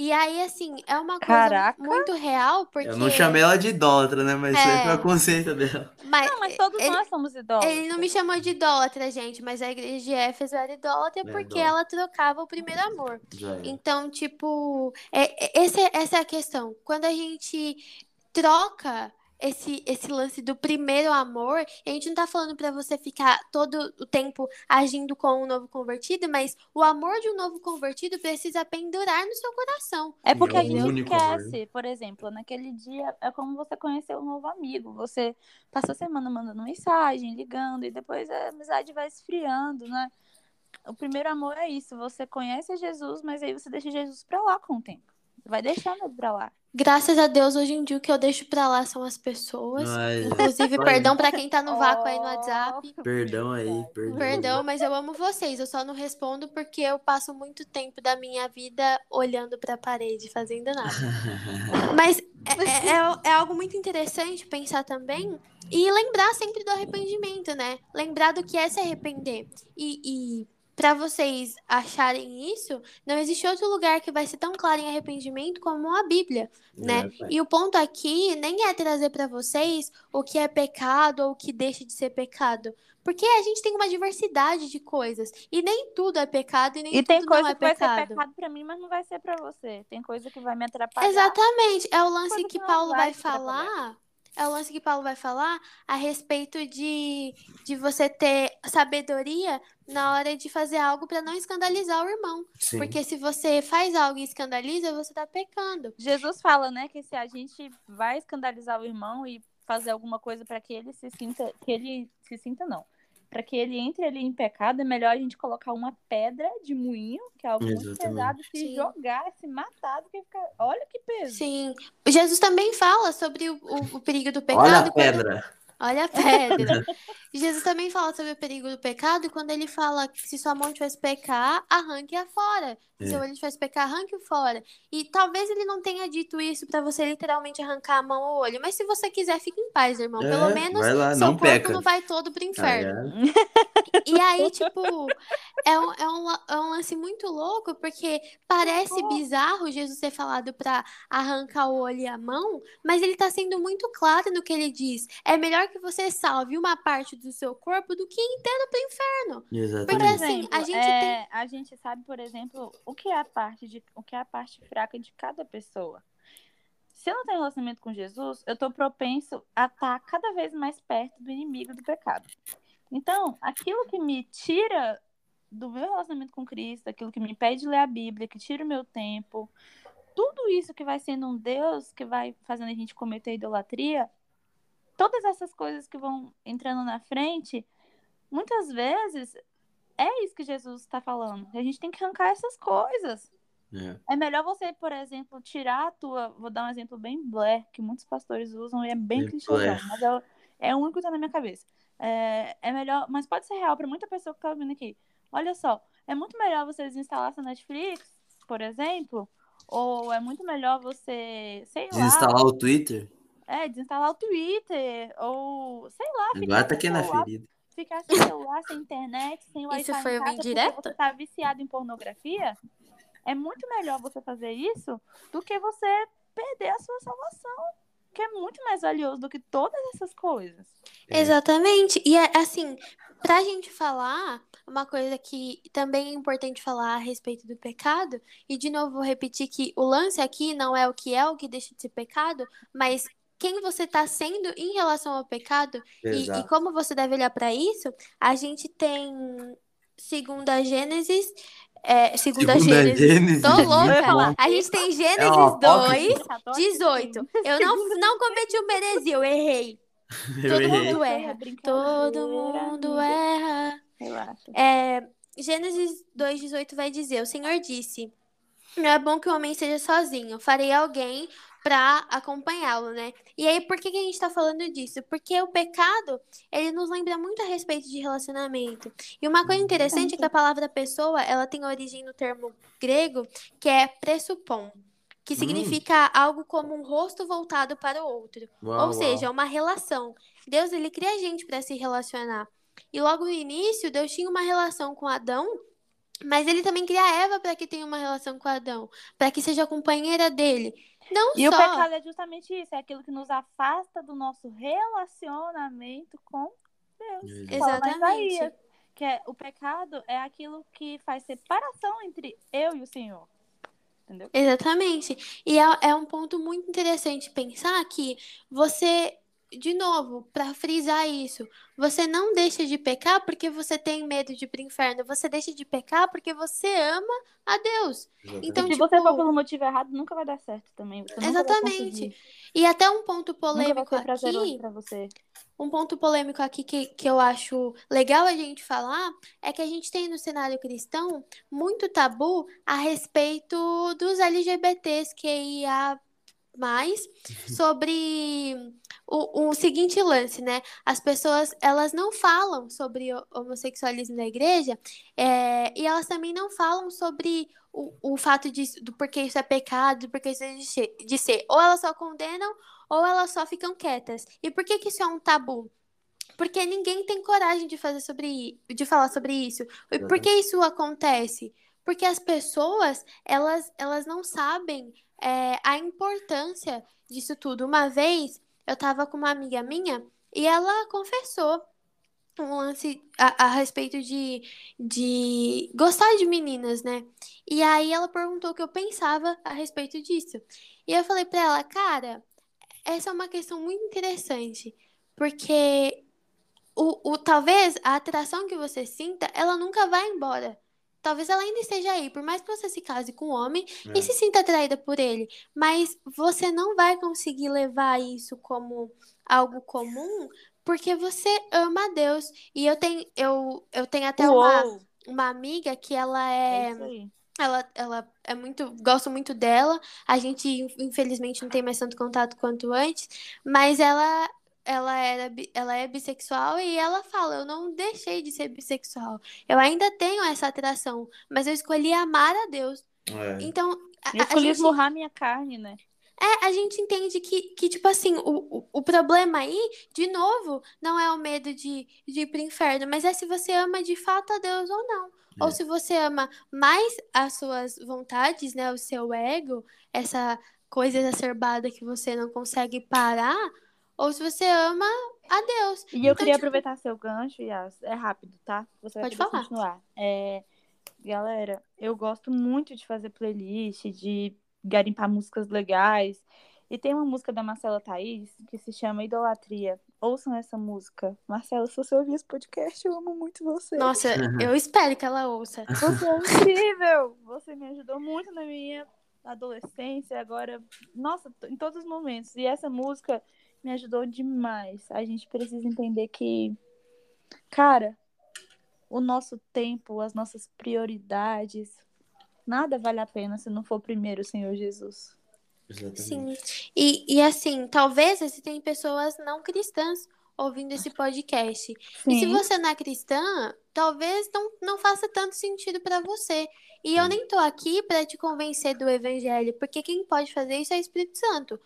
S2: E aí, assim, é uma coisa
S3: Caraca.
S2: muito real, porque...
S1: Eu não chamei ela de idólatra, né? Mas é. foi a consciência dela.
S2: Mas,
S3: não, mas todos ele, nós somos idólatras.
S2: Ele não me chamou de idólatra, gente, mas a igreja de Éfeso era idólatra é, porque ela trocava o primeiro amor. Então, tipo, é, é, esse, essa é a questão. Quando a gente troca esse, esse lance do primeiro amor, a gente não tá falando para você ficar todo o tempo agindo com um novo convertido, mas o amor de um novo convertido precisa pendurar no seu coração.
S3: É porque é a gente esquece, amor. por exemplo, naquele dia é como você conheceu um novo amigo. Você passa a semana mandando mensagem, ligando, e depois a amizade vai esfriando, né? O primeiro amor é isso, você conhece Jesus, mas aí você deixa Jesus pra lá com o tempo. Vai deixando ele pra lá.
S2: Graças a Deus, hoje em dia o que eu deixo pra lá são as pessoas.
S1: Ai,
S2: Inclusive, perdão pra quem tá no vácuo aí no WhatsApp.
S1: Perdão aí, perdão.
S2: Perdão, mas eu amo vocês. Eu só não respondo porque eu passo muito tempo da minha vida olhando pra parede, fazendo nada. mas é, é, é, é algo muito interessante pensar também e lembrar sempre do arrependimento, né? Lembrar do que é se arrepender. E, e para vocês acharem isso, não existe outro lugar que vai ser tão claro em arrependimento como a Bíblia, né?
S1: É,
S2: E o ponto aqui nem é trazer para vocês o que é pecado ou o que deixa de ser pecado, porque a gente tem uma diversidade de coisas e nem tudo é pecado e nem
S3: E
S2: tudo
S3: tem
S2: não
S3: coisa
S2: é
S3: que vai
S2: pecado.
S3: ser pecado pra mim, mas não vai ser pra você. Tem coisa que vai me atrapalhar.
S2: Exatamente, é o lance
S3: coisa
S2: que
S3: que
S2: Paulo
S3: vai
S2: vai
S3: atrapalhar.
S2: É o lance que Paulo vai falar a respeito de, de você ter sabedoria na hora de fazer algo para não escandalizar o irmão.
S1: Sim.
S2: Porque se você faz algo e escandaliza, você tá pecando.
S3: Jesus fala, né, que se a gente vai escandalizar o irmão e fazer alguma coisa pra que ele se sinta, que ele se sinta não, Pra que ele entre ali em pecado, é melhor a gente colocar uma pedra de moinho, que é algo muito
S1: Exatamente.
S3: pesado, se
S2: Sim.
S3: jogar, se matar, do que ficar. Olha que peso.
S2: Sim. Jesus também fala sobre o, o- o perigo do pecado.
S1: Olha a
S2: quando-
S1: pedra.
S2: Olha a pedra. Jesus também fala sobre o perigo do pecado quando ele fala que se sua mão te faz pecar, arranque-a fora. Se
S1: É.
S2: seu olho te faz pecar, arranque-o fora. E talvez ele não tenha dito isso pra você literalmente arrancar a mão ou o olho. Mas se você quiser, fique em paz, irmão. Pelo
S1: É,
S2: menos
S1: vai lá,
S2: seu
S1: não
S2: corpo
S1: peca.
S2: não vai todo pro inferno.
S1: Ah, é.
S2: E aí, tipo, é um, é, um, é um lance muito louco, porque parece bizarro Jesus ter falado pra arrancar o olho e a mão, mas ele tá sendo muito claro no que ele diz. É melhor que você salve uma parte do seu corpo do que inteiro pro inferno.
S3: Por
S2: Porque
S1: Exatamente.
S2: assim,
S3: exemplo,
S2: a gente
S3: é, a gente sabe, por exemplo, o que é a parte de o que é a parte fraca de cada pessoa. Se eu não tenho relacionamento com Jesus, eu tô propenso a estar cada vez mais perto do inimigo do pecado. Então, aquilo que me tira do meu relacionamento com Cristo, aquilo que me impede de ler a Bíblia, que tira o meu tempo, tudo isso que vai sendo um Deus que vai fazendo a gente cometer idolatria, todas essas coisas que vão entrando na frente, muitas vezes é isso que Jesus está falando. A gente tem que arrancar essas coisas.
S1: É.
S3: É melhor você, por exemplo, tirar a tua. Vou dar um exemplo bem Blair, que muitos pastores usam e é bem
S1: Blair.
S3: mas é, o- é o único que tá na minha cabeça. É, é melhor, mas pode ser real para muita pessoa que tá ouvindo aqui. Olha só, é muito melhor você desinstalar sua Netflix, por exemplo, ou é muito melhor você, sei lá,
S1: Desinstalar o Twitter.
S3: É, desinstalar o Twitter, ou sei lá, ficar
S1: Agora tá
S3: sem
S1: aqui na
S3: celular
S1: ferida.
S3: ficar sem celular, sem internet, sem Wi-Fi
S2: Isso foi uma indireta?
S3: você tá viciado em pornografia, é muito melhor você fazer isso do que você perder a sua salvação, que é muito mais valioso do que todas essas coisas.
S1: É.
S2: Exatamente. E é assim, pra gente falar, uma coisa que também é importante falar a respeito do pecado, e de novo vou repetir que o lance aqui não é o que é o que deixa de ser pecado, mas quem você tá sendo em relação ao pecado e, e como você deve olhar pra isso, a gente tem segunda Gênesis, é, segunda,
S1: Segunda
S2: Gênesis.
S1: Gênesis,
S2: Tô
S1: muito
S2: louca.
S1: bom.
S2: A gente tem
S1: É
S2: Gênesis
S1: um
S2: 2,
S1: apócrifo.
S2: 18. Eu não, não cometi o heresia, eu errei.
S1: Eu
S2: Todo
S1: errei.
S2: mundo erra. Todo mundo erra.
S3: Relaxa.
S2: É, Gênesis 2,18 vai dizer: O Senhor disse: Não é bom que o homem seja sozinho, farei alguém para acompanhá-lo, né? E aí, por que, que a gente tá falando disso? Porque o pecado, ele nos lembra muito a respeito de relacionamento. E uma coisa interessante é que a palavra pessoa, ela tem origem no termo grego, que é pressupon, que significa algo como um rosto voltado para o outro.
S1: Uau,
S2: Ou seja,
S1: uau.
S2: uma relação. Deus, ele cria a gente para se relacionar. E logo no início, Deus tinha uma relação com Adão, mas ele também cria a Eva para que tenha uma relação com Adão, para que seja companheira dele. Não
S3: E o
S2: só.
S3: pecado é justamente isso, é aquilo que nos afasta do nosso relacionamento com Deus.
S2: Exatamente.
S3: Isaías, que é, o pecado é aquilo que faz separação entre eu e o Senhor. Entendeu?
S2: Exatamente. E é, é um ponto muito interessante pensar que você, de novo, para frisar isso, você não deixa de pecar porque você tem medo de ir pro inferno. Você deixa de pecar porque você ama a Deus. Então,
S3: se
S2: tipo,
S3: você for pelo motivo errado, nunca vai dar certo também.
S2: Exatamente. E até um ponto
S3: Nunca vai
S2: polêmico aqui.
S3: pra você.
S2: Um ponto polêmico aqui que, que eu acho legal a gente falar é que a gente tem no cenário cristão muito tabu a respeito dos LGBTs que ia mais sobre o, o seguinte lance, né? As pessoas elas não falam sobre o homossexualismo na igreja é, e elas também não falam sobre o, o fato de, do porquê isso é pecado, do porquê isso é de ser, de ser. Ou elas só condenam ou elas só ficam quietas. E por que, que isso é um tabu? Porque ninguém tem coragem de fazer sobre de falar sobre isso. E por que isso acontece? Porque as pessoas, elas, elas não sabem é, a importância disso tudo. Uma vez, eu tava com uma amiga minha e ela confessou um lance a, a respeito de, de gostar de meninas, né? E aí ela perguntou o que eu pensava a respeito disso. E eu falei pra ela, cara, essa é uma questão muito interessante, porque o, o, talvez a atração que você sinta, ela nunca vai embora. Talvez ela ainda esteja aí, por mais que você se case com um homem é. e se sinta atraída por ele. Mas você não vai conseguir levar isso como algo comum, porque você ama a Deus. E eu tenho, eu, eu tenho até uma, uma amiga que ela é. é ela, ela é muito. Gosto muito dela. A gente, infelizmente, não tem mais tanto contato quanto antes. Mas ela, ela, era, ela é bissexual e ela fala: Eu não deixei de ser bissexual. Eu ainda tenho essa atração, mas eu escolhi amar a Deus. É. Então.
S3: A, eu escolhi gente... esmurrar minha carne, né?
S2: É, a gente entende que, que tipo assim, o, o, o, problema aí, de novo, não é o medo de, de ir pro inferno, mas é se você ama de fato a Deus ou não. É. Ou se você ama mais as suas vontades, né? O seu ego, essa coisa exacerbada que você não consegue parar, ou se você ama a Deus.
S3: E eu então, queria tipo... aproveitar seu gancho, Yas. É rápido, tá? Você vai
S2: Pode falar.
S3: continuar. É, galera, eu gosto muito de fazer playlist, de garimpar músicas legais. E tem uma música da Marcela Thaís que se chama Idolatria. Ouçam essa música. Marcela, se você ouvir esse podcast, eu amo muito você.
S2: Nossa, uhum. eu espero que ela ouça.
S3: Você é incrível! Você me ajudou muito na minha adolescência, agora, nossa, em todos os momentos. E essa música me ajudou demais. A gente precisa entender que, cara, o nosso tempo, as nossas prioridades, nada vale a pena se não for primeiro o Senhor Jesus.
S2: Exatamente. Sim. E, e assim, talvez existem pessoas não cristãs ouvindo esse podcast. Sim. E se você não é cristã, talvez não, não faça tanto sentido para você. E eu nem tô aqui para te convencer do evangelho, porque quem pode fazer isso é o Espírito Santo.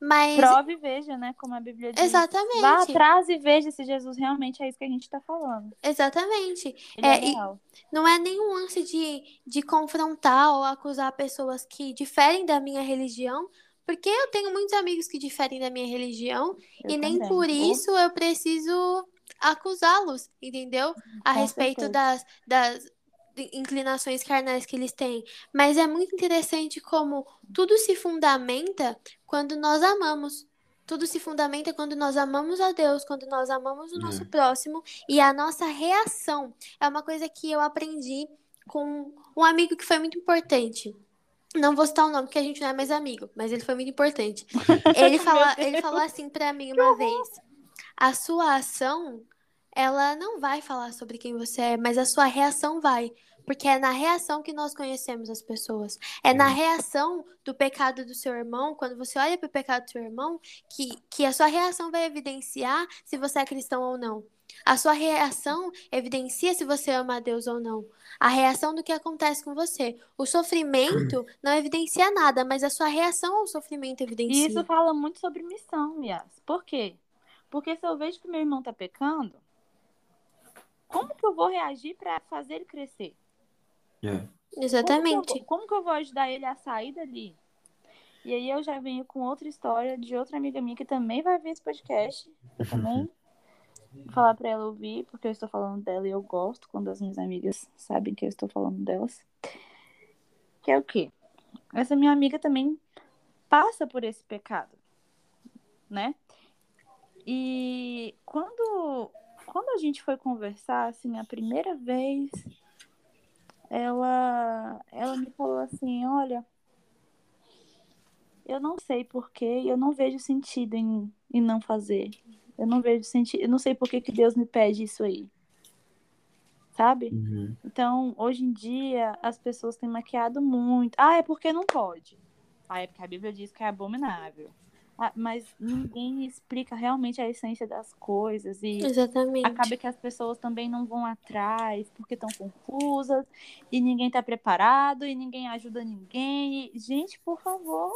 S2: Mas...
S3: Prove e veja, né? Como a Bíblia diz.
S2: Exatamente.
S3: Vá atrás e veja se Jesus realmente é isso que a gente está falando.
S2: Exatamente. Ele é, é não é nenhum lance de, de confrontar ou acusar pessoas que diferem da minha religião, porque eu tenho muitos amigos que diferem da minha religião eu e nem por isso eu preciso acusá-los, entendeu? A Com respeito das, das inclinações carnais que eles têm. Mas é muito interessante como tudo se fundamenta quando nós amamos. Tudo se fundamenta quando nós amamos a Deus, quando nós amamos o nosso é. próximo e a nossa reação. É uma coisa que eu aprendi com um amigo que foi muito importante. Não vou citar o nome porque a gente não é mais amigo, mas ele foi muito importante. Ele, fala, ele falou assim para mim uma vez: a sua ação ela não vai falar sobre quem você é, mas a sua reação vai. Porque é na reação que nós conhecemos as pessoas. É na uhum. reação do pecado do seu irmão, quando você olha para o pecado do seu irmão, que, que a sua reação vai evidenciar se você é cristão ou não. A sua reação evidencia se você ama a Deus ou não. A reação do que acontece com você. O sofrimento não evidencia nada, mas a sua reação ao sofrimento evidencia.
S3: E isso fala muito sobre missão, Mias. Por quê? Porque se eu vejo que meu irmão está pecando, como que eu vou reagir para fazer ele crescer?
S2: É. Exatamente.
S3: Como que, eu, como que eu vou ajudar ele a sair dali? E aí eu já venho com outra história de outra amiga minha que também vai ver esse podcast. Eu também vou falar para ela ouvir, porque eu estou falando dela e eu gosto quando as minhas amigas sabem que eu estou falando delas. Que é o quê? Essa minha amiga também passa por esse pecado, né? E quando quando a gente foi conversar, assim, a primeira vez, ela, ela me falou assim, olha, eu não sei porquê, eu não vejo sentido em, em não fazer. Eu não vejo sentido, eu não sei por que, Deus me pede isso aí. Sabe? Uhum. Então, hoje em dia, as pessoas têm maquiado muito. Ah, é porque não pode. Ah, é porque a Bíblia diz que é abominável. Ah, mas ninguém explica realmente a essência das coisas e
S2: Exatamente.
S3: acaba que as pessoas também não vão atrás porque estão confusas e ninguém está preparado e ninguém ajuda ninguém. E, gente, por favor.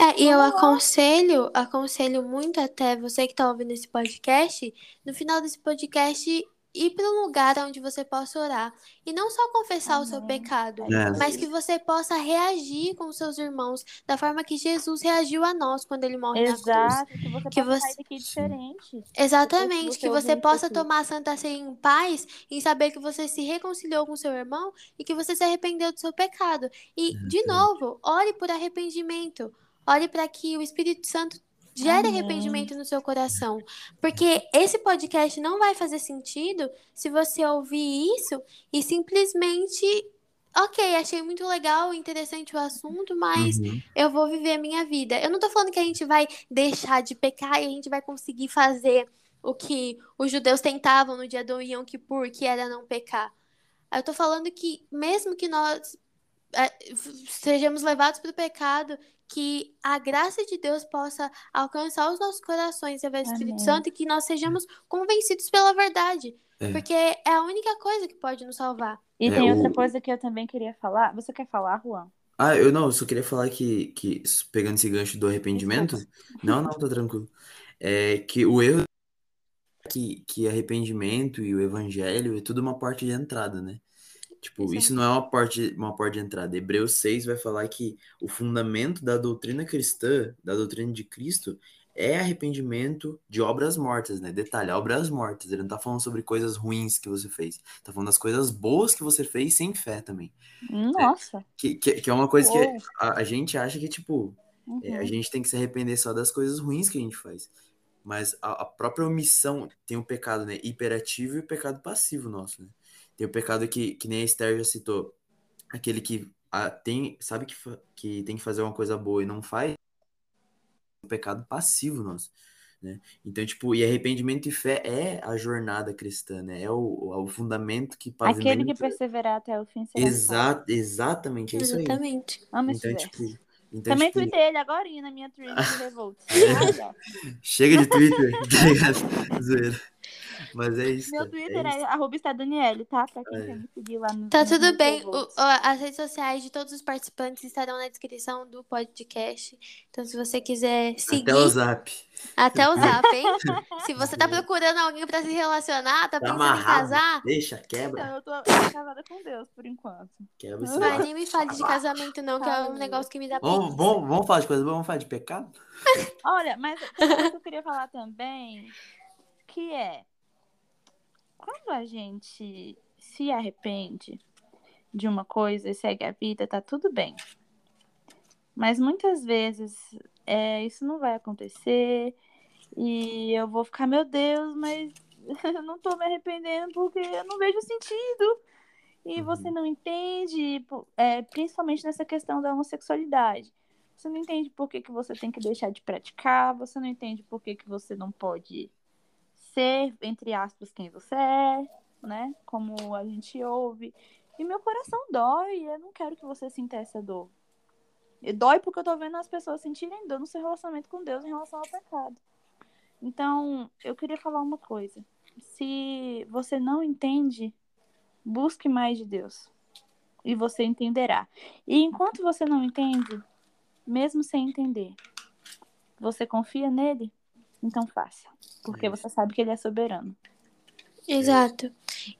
S2: É, e eu aconselho, aconselho muito até você que tá ouvindo esse podcast, no final desse podcast, ir para um lugar onde você possa orar. E não só confessar o seu
S3: Amém.
S2: pecado,
S1: É.
S2: mas que você possa reagir com os seus irmãos da forma que Jesus reagiu a nós quando ele morre na cruz.
S3: Que você
S2: Que
S3: possa
S2: você-
S3: sair daqui diferente.
S2: Exatamente,
S3: você
S2: que você possa
S3: aqui.
S2: tomar a Santa Ceia em paz e saber que você se reconciliou com seu irmão e que você se arrependeu do seu pecado. E, de
S1: Exatamente.
S2: novo, ore por arrependimento. Ore para que o Espírito Santo gere
S3: Amém.
S2: arrependimento no seu coração. Porque esse podcast não vai fazer sentido se você ouvir isso e simplesmente. Ok, achei muito legal, interessante o assunto, mas
S1: Uhum.
S2: eu vou viver a minha vida. Eu não tô falando que a gente vai deixar de pecar e a gente vai conseguir fazer o que os judeus tentavam no dia do Yom Kippur, que era não pecar. Eu tô falando que mesmo que nós sejamos levados para o pecado, que a graça de Deus possa alcançar os nossos corações através do Espírito. Santo e que nós sejamos convencidos pela verdade.
S1: É.
S2: Porque é a única coisa que pode nos salvar.
S3: E
S1: É,
S3: tem outra
S1: o-
S3: coisa que eu também queria falar. Você quer falar, Juan?
S1: Ah, eu não, eu só queria falar que, que pegando esse gancho do arrependimento, não, não, tá tranquilo. É que o erro é que, que arrependimento e o evangelho é tudo uma porta de entrada, né? Tipo,
S2: Exato.
S1: isso não é uma porta, de- uma porta de entrada. Hebreus 6 vai falar que o fundamento da doutrina cristã, da doutrina de Cristo, é arrependimento de obras mortas, né? Detalhe, obras mortas. Ele não tá falando sobre coisas ruins que você fez. Tá falando das coisas boas que você fez sem fé também.
S3: Nossa.
S1: Que, que, que é uma coisa que
S3: Uou.
S1: a, a gente acha que, tipo, é, a
S3: Uhum.
S1: gente tem que se arrepender só das coisas ruins que a gente faz. Mas a, a própria omissão tem o pecado, né? Hiperativo e o pecado passivo nosso, né? Tem o pecado que, que nem a Esther já citou. Aquele que ah, tem, sabe que, que tem que fazer uma coisa boa e não faz. O pecado passivo nosso, né? Então, tipo, e arrependimento e fé é a jornada cristã, né? É o, o fundamento que
S3: Aquele que
S1: pavimenta.
S3: perseverar até o fim será.
S1: Exa exatamente, é isso aí.
S2: Exatamente.
S3: Amo esse
S1: Então,
S3: verso.
S1: tipo, então,
S3: Também
S1: tipo,
S3: tuitei ele agora na minha thread de Revolt.
S1: É. Chega de Twitter, tá ligado? Zoeira. Mas é isso.
S3: Meu Twitter
S1: é
S3: é,
S1: isso.
S3: arroba está Daniele, tá? Pra quem
S1: É.
S3: quer me seguir lá no
S2: Tá
S3: no-
S2: tudo bem. O- as redes sociais de todos os participantes estarão na descrição do podcast. Então, se você quiser seguir,
S1: Até o zap.
S2: até o zap, hein? Se você tá procurando alguém pra se relacionar, tá
S1: Tá
S2: pensando em
S1: amarrado.
S2: casar,
S1: Deixa, quebra.
S3: Não, eu tô casada com Deus, por enquanto.
S1: Quebra esse
S2: mas nem me fale de casamento, não, que é um negócio que me dá
S1: Vamos,
S2: preguiça.
S1: vamos, falar de coisa boa? Vamos falar de pecado?
S3: Olha, mas coisa que eu queria falar também, que é quando a gente se arrepende de uma coisa e segue a vida, tá tudo bem. Mas muitas vezes é, isso não vai acontecer e eu vou ficar, meu Deus, mas eu não tô me arrependendo porque eu não vejo sentido. E
S1: Uhum.
S3: você não entende, é, principalmente nessa questão da homossexualidade. Você não entende por que, que você tem que deixar de praticar, você não entende por que, que você não pode ser, entre aspas, quem você é, né? Como a gente ouve. E meu coração dói, eu não quero que você sinta essa dor. E dói porque eu tô vendo as pessoas sentirem dor no seu relacionamento com Deus em relação ao pecado. Então, eu queria falar uma coisa. Se você não entende, busque mais de Deus. E você entenderá. E enquanto você não entende, mesmo sem entender, você confia nele, então faça. Porque você sabe que ele é soberano.
S2: Exato.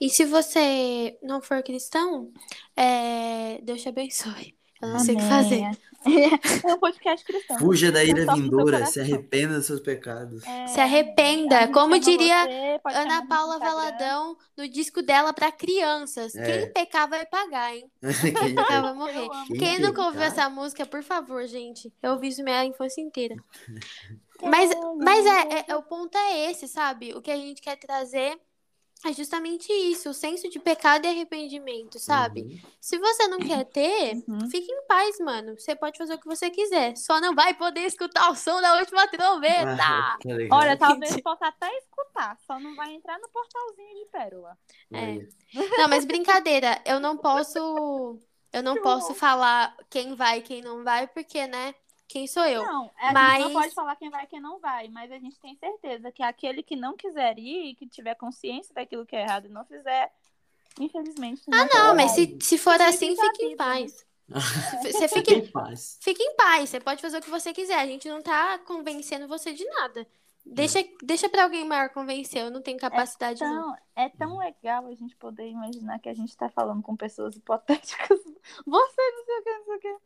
S2: E se você não for cristão, é, Deus te abençoe. Eu não sei o que fazer.
S3: É um podcast cristão.
S1: Fuja da ira vindoura, se arrependa dos seus pecados.
S3: É,
S2: Se arrependa. Como diria
S3: você,
S2: Ana Paula. Valadão no disco dela pra crianças.
S1: É.
S2: Quem pecar vai pagar, hein?
S1: Quem
S2: Pecar vai morrer.
S1: Quem
S2: Quem nunca
S1: pecar?
S2: ouviu essa música, por favor, gente. Eu ouvi isso minha infância inteira.
S3: Quem
S2: Mas, mas é, é- é- o ponto é esse, sabe? O que a gente quer trazer é justamente isso, o senso de pecado e arrependimento, sabe?
S1: Uhum.
S2: Se você não quer ter,
S3: Uhum.
S2: fique em paz, mano. Você pode fazer o que você quiser. Só não vai poder escutar o som da última trombeta.
S1: Ah, tá.
S3: Olha, talvez possa até escutar, só não vai entrar no portalzinho de pérola.
S1: Aí.
S2: Não, mas brincadeira, eu não posso. Eu não posso falar quem vai e quem não vai, porque, né? Quem sou eu?
S3: Não, a gente
S2: Mas-
S3: não pode falar quem vai e quem não vai, mas a gente tem certeza que aquele que não quiser ir e que tiver consciência daquilo que é errado e não fizer, infelizmente.
S2: Ah, não, mas se, se for
S3: Sim,
S2: assim, fique em paz. Você fica,
S1: Fique em paz.
S2: fica em paz, você pode fazer o que você quiser. A gente não tá convencendo você de nada. Deixa, deixa pra alguém maior convencer, eu não tenho capacidade não.
S3: Então, é tão legal a gente poder imaginar que a gente tá falando com pessoas hipotéticas. Você não sei o que, não sei o que.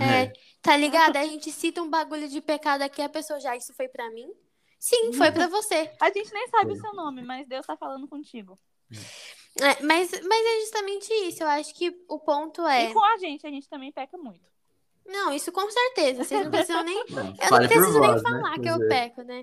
S2: É, tá ligado? A gente cita um bagulho de pecado aqui, a pessoa já, isso foi pra mim? Sim, foi pra você.
S3: A gente nem sabe o seu nome, mas Deus tá falando contigo.
S2: É, mas, mas é justamente isso. Eu acho que o ponto é.
S3: E com a gente, a gente também peca muito.
S2: Não, isso com certeza. Vocês não precisam nem.
S1: Não,
S2: Eu
S1: fale
S2: não
S1: por
S2: preciso nem
S1: vós, né?
S2: falar que eu
S1: é-
S2: peco, né?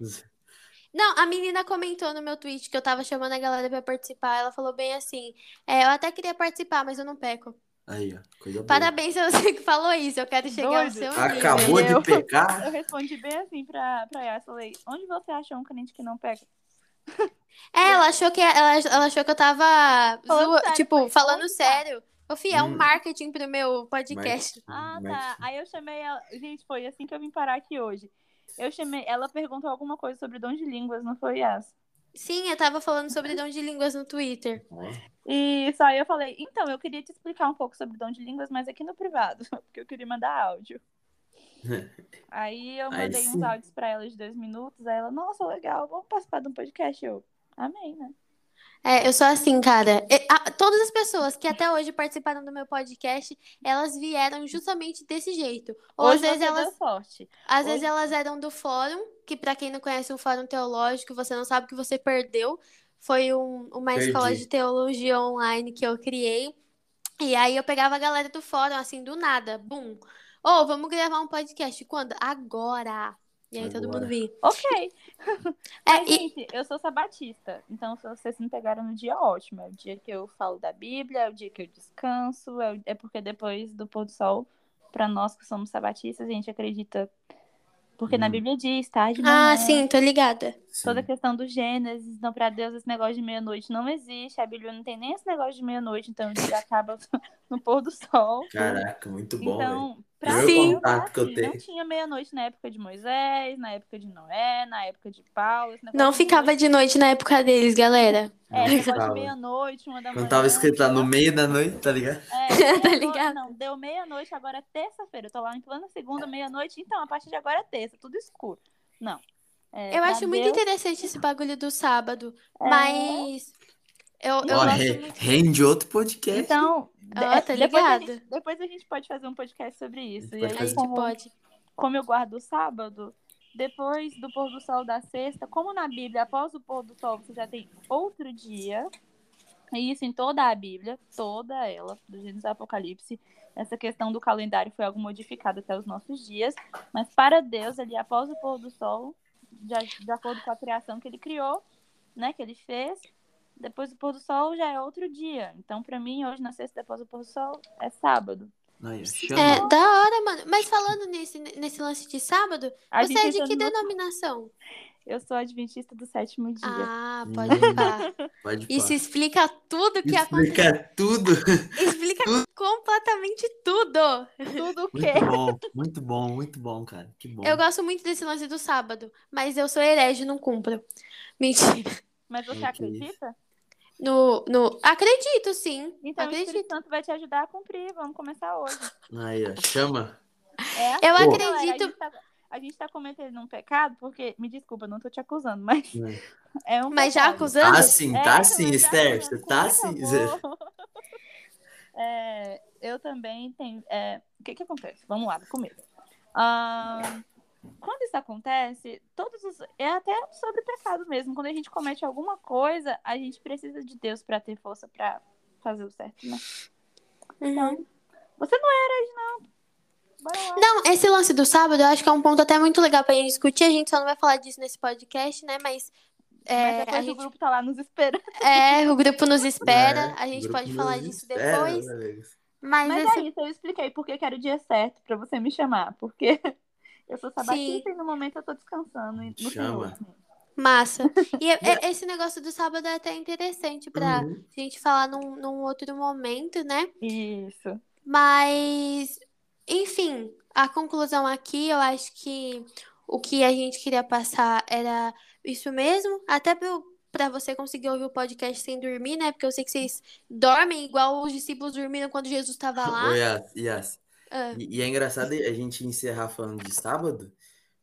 S2: Não, a menina comentou no meu tweet que eu tava chamando a galera pra participar. Ela falou bem assim: é, eu até queria participar, mas eu não peco.
S1: Aí, ó, coisa boa.
S2: Parabéns a você que falou isso. Eu quero chegar ao
S3: Doido.
S2: seu nível.
S1: Acabou
S3: Eu-
S1: de pecar?
S3: Eu respondi bem assim pra, pra Yas. Falei, onde você achou um crente que não peca?
S2: É, ela achou que ela, ela achou que eu tava
S3: Falando
S2: zoa-
S3: sério,
S2: tipo, falando sério. Ô, Fih, é um
S1: Hum.
S2: marketing pro meu podcast.
S3: Ah,
S1: Mas-
S3: tá. Aí eu chamei ela. Gente, foi assim que eu vim parar aqui hoje. Eu chamei. Ela perguntou alguma coisa sobre dom de línguas, não foi, Yas?
S2: Sim, eu tava falando sobre dom de línguas no Twitter.
S3: E só aí eu falei, então, eu queria te explicar um pouco sobre dom de línguas, mas aqui no privado, porque eu queria mandar áudio. Aí eu
S1: Aí
S3: mandei
S1: sim.
S3: uns áudios pra ela de dois minutos, aí ela, nossa, legal, vamos participar de um podcast. Eu, amém, né?
S2: É, eu sou assim, cara. A- todas as pessoas que até hoje participaram do meu podcast, elas vieram justamente desse jeito. Ou às
S3: Hoje
S2: vezes
S3: você
S2: elas, às
S3: hoje-
S2: vezes elas eram do fórum, que pra quem não conhece o fórum teológico, você não sabe que você perdeu. Foi um- uma
S1: Perdi.
S2: escola de teologia online que eu criei. E aí eu pegava a galera do fórum, assim, do nada, bum. Ô, vamos gravar um podcast. Quando? Agora. E aí todo
S1: Agora.
S2: mundo vinha.
S3: Ok.
S2: É,
S3: Mas,
S2: e-
S3: gente, eu sou sabatista. Então, se vocês me pegaram no dia ótimo. É o dia que eu falo da Bíblia, é o dia que eu descanso. É, o- é porque depois do pôr do sol, pra nós que somos sabatistas, a gente acredita. Porque na
S1: Hum.
S3: Bíblia diz, tarde, manhã,
S2: Ah, sim, tô ligada.
S3: Toda a
S1: sim.
S3: questão do Gênesis, então pra Deus esse negócio de meia-noite não existe. A Bíblia não tem nem esse negócio de meia-noite, então dia acaba no pôr do sol.
S1: Caraca, muito bom.
S3: Então,
S1: que eu
S3: assim,
S1: tenho.
S3: não tinha meia-noite na época de Moisés, na época de Noé, na época de Paulo.
S2: Não
S3: de
S2: ficava
S3: meia-noite-
S2: de noite na época deles, galera.
S3: É,
S1: Não
S3: de meia-noite, uma da manhã.
S1: Quando tava escrito lá no meio da noite, tá ligado?
S3: É,
S2: Tá ligado?
S3: Não, deu meia-noite, agora é terça-feira. Eu tô lá em plano segunda, meia-noite, então a partir de agora é terça, tudo escuro. Não. É,
S2: Eu
S3: pra
S2: acho muito
S3: Deus,
S2: interessante esse bagulho do sábado,
S3: é,
S2: mas eu, eu
S1: Ó,
S2: gosto
S1: re-
S2: muito.
S1: rende outro podcast.
S3: Então,
S2: Ah, tá
S3: depois, a
S2: ligado.
S3: gente, depois a gente pode fazer um podcast sobre isso.
S1: A
S3: E
S1: gente
S3: aí,
S2: A
S1: pode
S2: gente
S3: como,
S2: pode.
S3: como eu guardo o sábado, depois do pôr do sol da sexta, como na Bíblia, após o pôr do sol, você já tem outro dia. E isso em toda a Bíblia, toda ela, do Gênesis ao Apocalipse. Essa questão do calendário foi algo modificado até os nossos dias. Mas para Deus, ali após o pôr do sol, de, de acordo com a criação que ele criou, né, que ele fez, depois do pôr do sol já é outro dia. Então, para mim, hoje, na sexta, depois do pôr do sol, é sábado.
S2: É, da hora, mano. Mas falando nesse, nesse lance de sábado,
S3: A
S2: você é de que
S3: no-
S2: denominação?
S3: Eu sou adventista do sétimo dia.
S2: Ah,
S1: Hum.
S2: pode pá.
S1: Pode.
S2: Isso explica tudo que aconteceu.
S1: Explica tudo.
S2: Explica completamente tudo.
S3: Tudo o quê?
S1: Muito bom, muito bom, muito bom, cara. Que bom.
S2: Eu gosto muito desse lance do sábado, mas eu sou herege, não cumpro. Mentira.
S3: Mas você
S1: Ok.
S3: acredita?
S2: No, no... Acredito, sim.
S3: Então o
S2: Acredito.
S3: Espírito Santo vai te ajudar a cumprir. Vamos começar hoje.
S1: Aí, ó, chama.
S3: É
S2: Eu
S1: Pô.
S2: Acredito.
S3: A gente tá cometendo um pecado, porque, me desculpa, não tô te acusando, mas é um
S2: Mas já
S3: pecado.
S2: acusando?
S1: Tá sim,
S3: É,
S1: tá sim,
S3: já
S1: Esther. Você tá sim.
S3: É, eu também tenho. é, o que que acontece? Vamos lá, do começo. Ah, quando isso acontece, todos os. É até sobre pecado mesmo. Quando a gente comete alguma coisa, a gente precisa de Deus pra ter força pra fazer o certo, né?
S2: Uhum.
S3: Você não é herege, não.
S2: Não, esse lance do sábado eu acho que é um ponto até muito legal pra gente discutir. A gente só não vai falar disso nesse podcast, né? Mas, é,
S3: Mas depois
S2: a
S3: o
S2: gente,
S3: grupo tá lá nos esperando.
S2: é, o grupo nos espera.
S1: É,
S2: a gente pode falar disso
S1: espera,
S2: depois.
S1: galera.
S2: Mas,
S3: Mas
S2: esse-
S3: é isso, eu expliquei porque que era o dia certo pra você me chamar. Porque eu sou sabatista e no momento eu tô descansando. No
S1: Chama.
S3: Senhor.
S2: Massa. E é- é- esse negócio do sábado é até interessante pra
S1: Uhum.
S2: gente falar num, num outro momento, né?
S3: Isso.
S2: Mas, enfim, a conclusão aqui, eu acho que o que a gente queria passar era isso mesmo, até pra você conseguir ouvir o podcast sem dormir, né? Porque eu sei que vocês dormem igual os discípulos dormiram quando Jesus estava lá.
S1: Ô, Yas, Yas,
S2: Ah,
S1: E, e é engraçado a gente encerrar falando de sábado,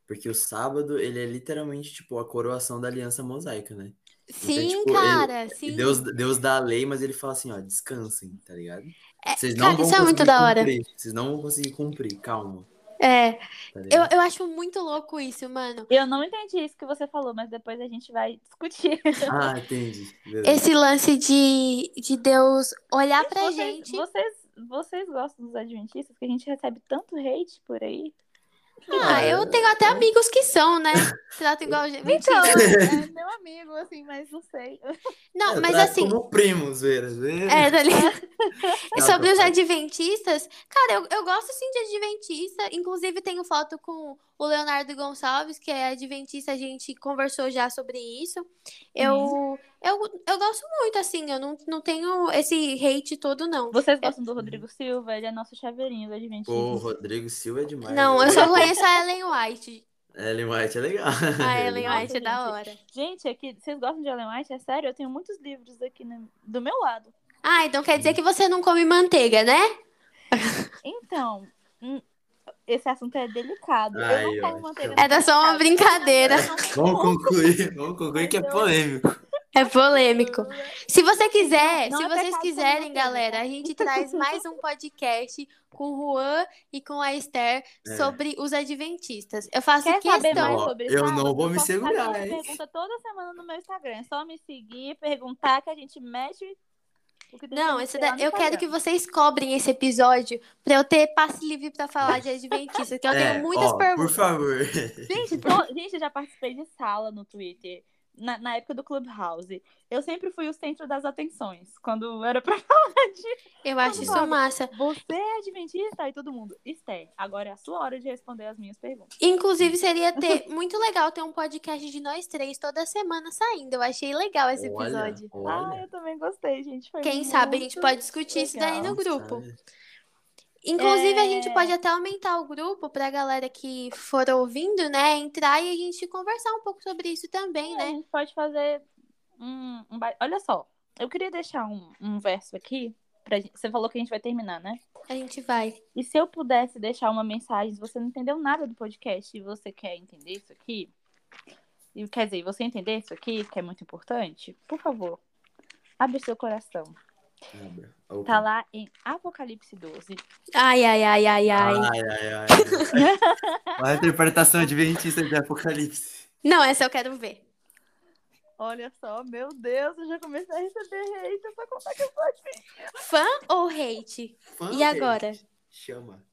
S1: porque o sábado, ele é literalmente, tipo, a coroação da aliança mosaica, né?
S2: sim,
S1: tipo, ele-
S2: cara,
S1: E
S2: sim.
S1: Deus, Deus dá a lei, mas ele fala assim, ó, descansem, tá ligado?
S2: É,
S1: Vocês
S2: cara,
S1: não vão
S2: isso é muito
S1: conseguir
S2: da hora.
S1: cumprir, vocês não vão conseguir cumprir, calma,
S2: É,
S1: tá
S2: eu, eu acho muito louco isso, mano.
S3: Eu não entendi isso que você falou, mas depois a gente vai discutir.
S1: Ah, entendi. Beleza.
S2: Esse lance de, de Deus olhar pra
S3: vocês,
S2: gente.
S3: Vocês, vocês gostam dos adventistas? Que a gente recebe tanto hate por aí.
S2: Ah, eu tenho até amigos que são, né? Trato igual. gente.
S3: Então, é meu amigo, assim, mas não sei.
S2: Não,
S1: Eu
S2: mas
S1: trato
S2: assim.
S1: como primo, zoeira.
S2: É, tá ligado? E
S1: Não,
S2: sobre os
S1: falando.
S2: adventistas, cara, eu, eu gosto sim de adventista. Inclusive, tenho foto com o Leonardo Gonçalves, que é adventista, a gente conversou já sobre isso. Eu, eu, eu gosto muito, assim, eu não, não tenho esse hate todo, não.
S3: Vocês gostam do Rodrigo Silva? Ele é nosso chaveirinho do adventista.
S1: Pô, Rodrigo Silva é demais.
S2: Não,
S1: né?
S2: eu só conheço a Ellen White.
S1: Ellen White é legal.
S2: A Ellen
S3: Nossa,
S2: White é da
S3: gente.
S2: hora.
S3: Gente, aqui, vocês gostam de Ellen White? É sério, eu tenho muitos livros aqui no- do meu lado.
S2: Ah, então quer dizer que você não come manteiga, né?
S3: Então, hum, esse assunto é delicado.
S1: Ai,
S3: eu não.
S2: Era só uma brincadeira.
S1: Vamos concluir, vamos concluir que é polêmico.
S2: É polêmico. Se você quiser,
S3: Não
S2: se
S3: é
S2: vocês quiserem, galera, a gente traz mais um podcast com o Juan e com a Esther
S1: É.
S2: sobre os adventistas. Eu faço
S3: Quer saber
S2: questão.
S3: mais
S1: Ó,
S3: sobre
S1: eu não vou me
S3: posso fazer
S1: segurar,
S3: pergunta toda semana no meu Instagram. É só me seguir, perguntar que a gente mexe o que
S2: Não, esse da- eu quero que vocês cobrem esse episódio pra eu ter passe livre pra falar de adventistas, que eu
S1: É,
S2: tenho muitas
S1: ó, Por
S2: perguntas.
S1: favor.
S3: Gente, to- gente, eu já participei de sala no Twitter. Na, na época do Clubhouse. Eu sempre fui o centro das atenções. Quando era pra falar de
S2: Eu acho isso
S3: Concordo.
S2: massa.
S3: você é adventista e todo mundo. Esther, agora é a sua hora de responder as minhas perguntas.
S2: Inclusive, seria ter muito legal ter um podcast de nós três toda semana saindo. Eu achei legal esse
S1: Olha,
S2: episódio.
S3: Ah,
S1: olha.
S3: eu também gostei, gente. Foi
S2: Quem sabe a gente pode discutir isso daí
S3: legal.
S2: no grupo.
S1: Sabe?
S2: Inclusive, a
S3: É.
S2: gente pode até aumentar o grupo pra galera que for ouvindo, né, entrar e a gente conversar um pouco sobre isso também,
S3: A
S2: né?
S3: gente pode fazer um. um Olha só, eu queria deixar um, um verso aqui. Pra... gente- Você falou que a gente vai terminar, né?
S2: A gente vai.
S3: E se eu pudesse deixar uma mensagem, se você não entendeu nada do podcast e você quer entender isso aqui, e quer dizer, você entender isso aqui, que é muito importante, por favor, abre seu coração.
S1: Abra. Opa.
S3: Tá lá em Apocalipse 12.
S2: Ai, ai, ai, ai, ai.
S1: Ai, ai, ai. ai. Olha a interpretação adventista de Apocalipse.
S2: Não, essa eu quero ver.
S3: Olha só, meu Deus, eu já comecei a receber hate pra contar que eu adventista.
S2: Fã ou hate?
S1: Fã,
S2: E agora?
S1: Chama.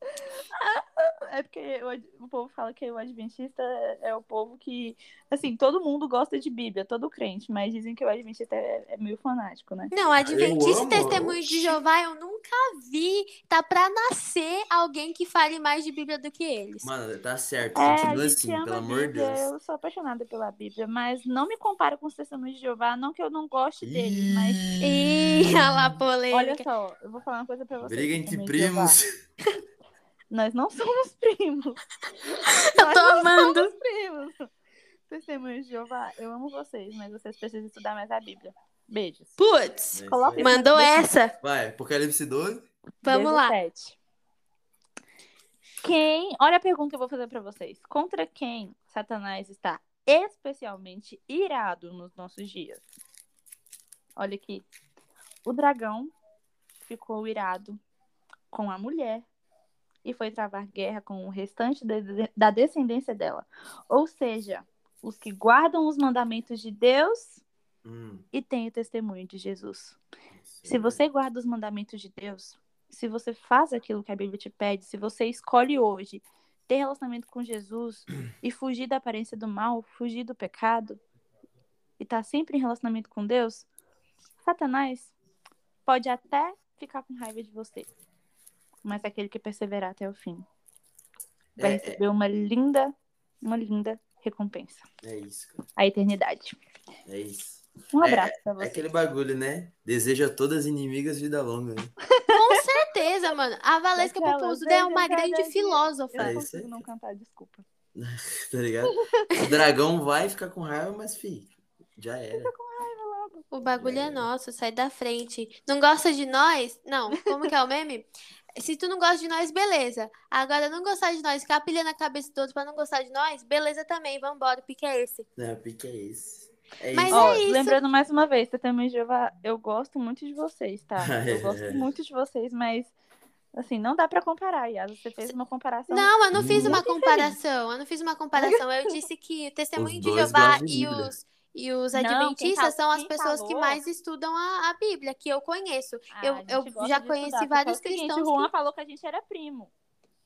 S3: É porque o, o povo fala que o adventista é, é o povo que, assim, todo mundo gosta de Bíblia, todo crente, mas dizem que o adventista é, é meio fanático, né?
S2: Não, Adventista
S1: amo,
S2: Testemunho de. Jeová eu nunca vi. Tá pra nascer alguém que fale mais de Bíblia do que eles.
S1: Mano, tá certo.
S3: É,
S1: Continua assim, pelo amor de
S3: Bíblia,
S1: Deus.
S3: eu sou apaixonada pela Bíblia, mas não me comparo com os testemunhos de Jeová, não que eu não goste deles, mas
S2: Ih, olha lá,
S3: olha só, eu vou falar uma coisa pra vocês.
S1: Briga entre primos.
S3: Nós não somos primos.
S2: Eu
S3: Nós
S2: tô amando.
S3: somos primos. Testemunhos de Jeová, eu amo vocês, mas vocês precisam estudar mais a Bíblia. Beijos.
S2: Putz,
S3: Coloca
S2: mandou essa.
S1: Vai, Apocalipse 12.
S2: Vamos lá.
S3: 17. Quem. Olha a pergunta que eu vou fazer pra vocês. Contra quem Satanás está especialmente irado nos nossos dias? Olha aqui. O dragão ficou irado com a mulher e foi travar guerra com o restante de- da descendência dela. Ou seja, os que guardam os mandamentos de Deus
S1: Hum,
S3: e têm o testemunho de Jesus.
S1: isso
S3: Se
S1: aí.
S3: você guarda os mandamentos de Deus, se você faz aquilo que a Bíblia te pede, se você escolhe hoje ter relacionamento com Jesus e fugir da aparência do mal, fugir do pecado e estar sempre em relacionamento com Deus, Satanás pode até ficar com raiva de você, mas aquele que perseverar até o fim vai
S1: É, é,
S3: receber uma linda, uma linda recompensa,
S1: é isso, cara.
S3: a eternidade.
S1: É isso.
S3: Um
S1: É-
S3: abraço pra
S1: É
S3: você.
S1: aquele bagulho, né? Deseja a todas as inimigas vida longa. Né?
S2: Com certeza, mano. A Valesca Popozuda é uma grande filósofa.
S3: Eu
S1: É
S3: não
S1: isso
S3: consigo não cantar, desculpa.
S1: Tá ligado? O dragão vai ficar com raiva, mas, fi, já era.
S2: O bagulho é nosso, sai da frente. Não gosta de nós? Não. Como que é o meme? Se tu não gosta de nós, beleza. Agora, não gostar de nós, ficar pilhando a cabeça de todos pra não gostar de nós, beleza também. Vambora, o pique é esse.
S1: É, o pique é esse. É
S2: Mas.
S3: Ó,
S2: é isso.
S3: lembrando mais uma vez, Testemunho de Jeová, eu gosto muito de vocês, tá? Eu gosto muito de vocês, mas assim, não dá pra comparar, Yas. Você fez uma comparação.
S2: Não, eu não fiz uma comparação. Eu não fiz uma comparação. Eu disse que o testemunho
S1: Os
S2: de Jeová e os, e os
S3: Não,
S2: adventistas
S3: fala-
S2: são as pessoas que
S3: falou-
S2: mais estudam a, a Bíblia, que eu conheço.
S3: Ah,
S2: eu
S3: a
S2: eu já conheci
S3: estudar,
S2: vários
S3: é
S2: cristãos
S3: O Juan
S2: que-
S3: falou que a gente era primo.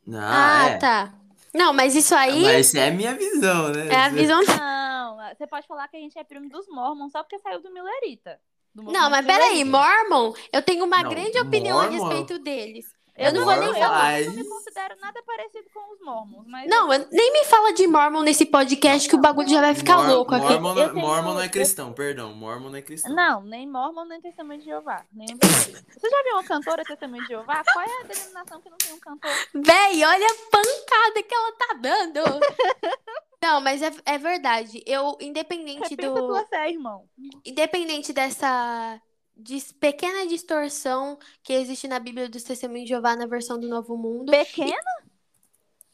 S1: Não,
S2: Ah,
S1: é.
S2: tá. Não, mas isso aí
S1: Mas essa é a minha visão, né?
S2: é a visão.
S3: Não, você pode falar que a gente é primo dos Mormons só porque saiu do Millerita. do
S2: Não, mas peraí. Mormon, eu tenho uma
S1: Não,
S2: grande opinião a
S1: Mormon-
S2: respeito deles.
S3: Eu não vou nem falar, eu não me considero nada parecido com os Mormons, mas
S2: Não, eu- nem me fala de Mormon nesse podcast que o bagulho já vai ficar
S1: Mor-
S2: louco aqui.
S1: Mormon,
S3: Eu tenho-
S1: Mormon não é
S3: eu-
S1: cristão, perdão. Mormon não é cristão.
S3: Não, nem Mormon, nem Testemunho de Jeová. Dois. Você já viu uma cantora Testemunho de Jeová? Qual é a denominação que não tem um cantor?
S2: Véi, olha a pancada que ela tá dando. Não, mas é, é verdade. Eu, independente
S3: Repensa
S2: do.
S3: tua fé, irmão.
S2: Independente dessa dis- pequena distorção que existe na Bíblia dos Testemunhos de Jeová na versão do Novo Mundo,
S3: Pequena?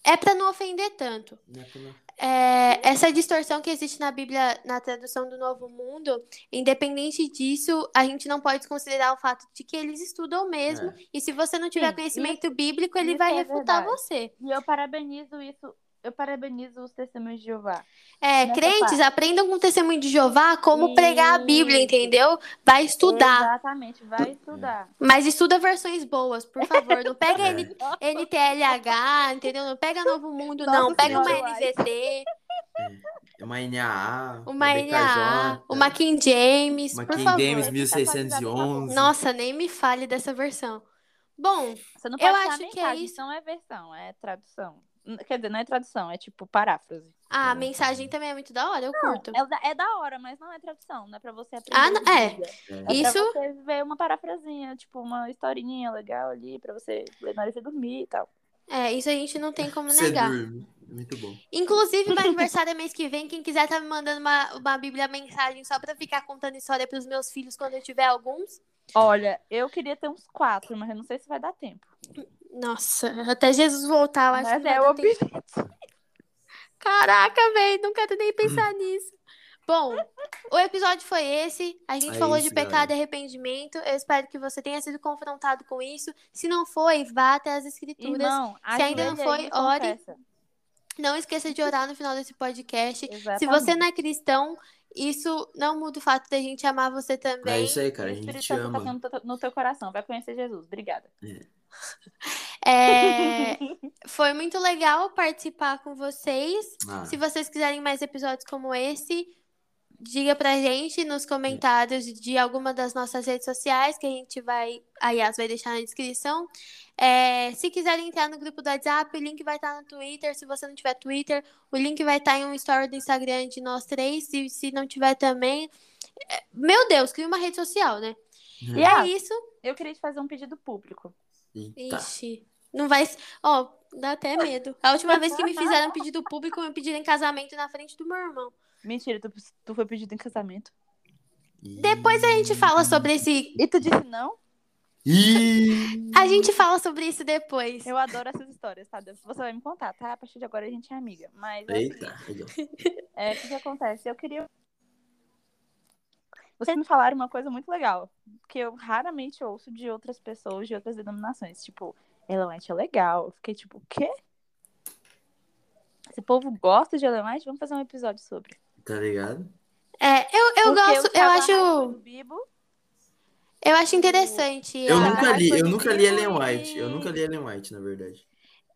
S2: é pra não ofender tanto.
S1: Não é pra
S2: É, essa distorção que existe na Bíblia, na tradução do Novo Mundo, independente disso, a gente não pode desconsiderar o fato de que eles estudam mesmo.
S1: É.
S2: E se você não tiver
S3: Sim,
S2: conhecimento bíblico, ele
S3: isso
S2: vai
S3: é
S2: refutar
S3: verdade.
S2: você.
S3: E eu parabenizo isso. Eu parabenizo os Testemunhos de Jeová.
S2: É,
S3: Nessa
S2: crentes,
S3: parte.
S2: aprendam com o testemunho de Jeová como pregar a Bíblia, entendeu? Vai estudar.
S3: Exatamente, vai estudar.
S2: Mas estuda versões boas, por favor. Não pega
S1: É.
S2: NTLH, entendeu? Não pega Novo Mundo,
S3: Nossa
S2: não. Pega uma. NVT,
S1: É uma NAA,
S2: uma NAA, uma King James,
S1: uma
S2: por
S1: King
S2: favor.
S1: James
S3: Tá
S1: 1611.
S2: Nossa, nem me fale dessa versão. Bom,
S3: Você não
S2: Eu
S3: pode
S2: acho
S3: falar
S2: que é isso.
S3: Não é versão, é tradução. Quer dizer, não é tradução, é tipo paráfrase.
S2: a mensagem também é muito da hora, eu curto.
S3: É da, é da hora, mas não é tradução. Não é pra você aprender.
S2: Ah, não- é.
S1: É.
S3: É
S2: Isso-
S3: pra você ver uma parafrasinha, tipo uma historinha legal ali, pra você ler na hora de dormir e tal.
S2: É, isso a gente não tem como
S1: Você
S2: negar.
S1: dorme. Muito bom.
S2: Inclusive, meu aniversário é mês que vem. Quem quiser tá me mandando uma, uma Bíblia mensagem só pra ficar contando história pros meus filhos quando eu tiver alguns.
S3: Olha, eu queria ter uns quatro, mas eu não sei se vai dar tempo.
S2: Nossa, até Jesus voltar, eu acho
S3: mas
S2: que
S3: é o objetivo.
S2: Caraca, velho, não quero nem pensar nisso. Bom, o episódio foi esse. A gente
S1: É
S2: falou
S1: isso,
S2: de pecado
S1: galera.
S2: e arrependimento. Eu espero que você tenha sido confrontado com isso. Se não foi, vá até as escrituras.
S3: Irmão,
S2: Se ainda não foi,
S3: e
S2: ore.
S3: confessa.
S2: Não esqueça de orar no final desse podcast. Se
S3: Exatamente.
S2: você não é cristão, isso não muda o fato da gente amar você
S1: É
S2: também.
S1: isso aí, cara.
S3: O
S1: A gente
S3: Espírito
S1: te
S3: Santo tá
S1: ama.
S3: no teu- no teu coração. Vai conhecer Jesus. Obrigada.
S2: É, Foi muito legal participar com vocês.
S1: Ah,
S2: Se vocês quiserem mais episódios como esse, diga pra gente nos comentários de alguma das nossas redes sociais, que a gente vai. A Yas vai deixar na descrição. É, se quiserem entrar no grupo do WhatsApp, o link vai estar no Twitter. Se você não tiver Twitter, o link vai estar em um story do Instagram de nós três. Se, se não tiver também. é, Meu Deus, cria uma rede social, né? E
S3: Yeah.
S2: é isso.
S3: Eu queria te fazer um pedido público.
S1: Eita.
S2: Ixi. Não vai. Ó, dá até medo. A última vez que me fizeram um pedido público, me pediram em casamento na frente do meu irmão.
S3: Mentira, tu, tu foi pedido em casamento.
S2: Depois a gente fala sobre esse.
S3: E tu disse não?
S1: Ih!
S2: A gente fala sobre isso depois.
S3: Eu adoro essas histórias, tá? Você vai me contar, tá? A partir de agora a gente é amiga. Mas é seguinte,
S1: Eita. legal.
S3: é, o que, que acontece? Eu queria. Vocês me falaram uma coisa muito legal, que eu raramente ouço de outras pessoas, de outras denominações. Tipo, Ellen White é legal. Eu fiquei tipo, o quê? Esse povo gosta de Ellen White? Vamos fazer um episódio sobre.
S1: Tá ligado?
S2: É, eu, eu
S3: Porque
S2: gosto, eu
S3: tava
S2: acho.
S3: no Bibo,
S2: Eu acho interessante.
S1: Eu
S2: a-
S1: nunca li, eu nunca li Ellen
S3: e-
S1: White. Eu nunca li Ellen White, na verdade.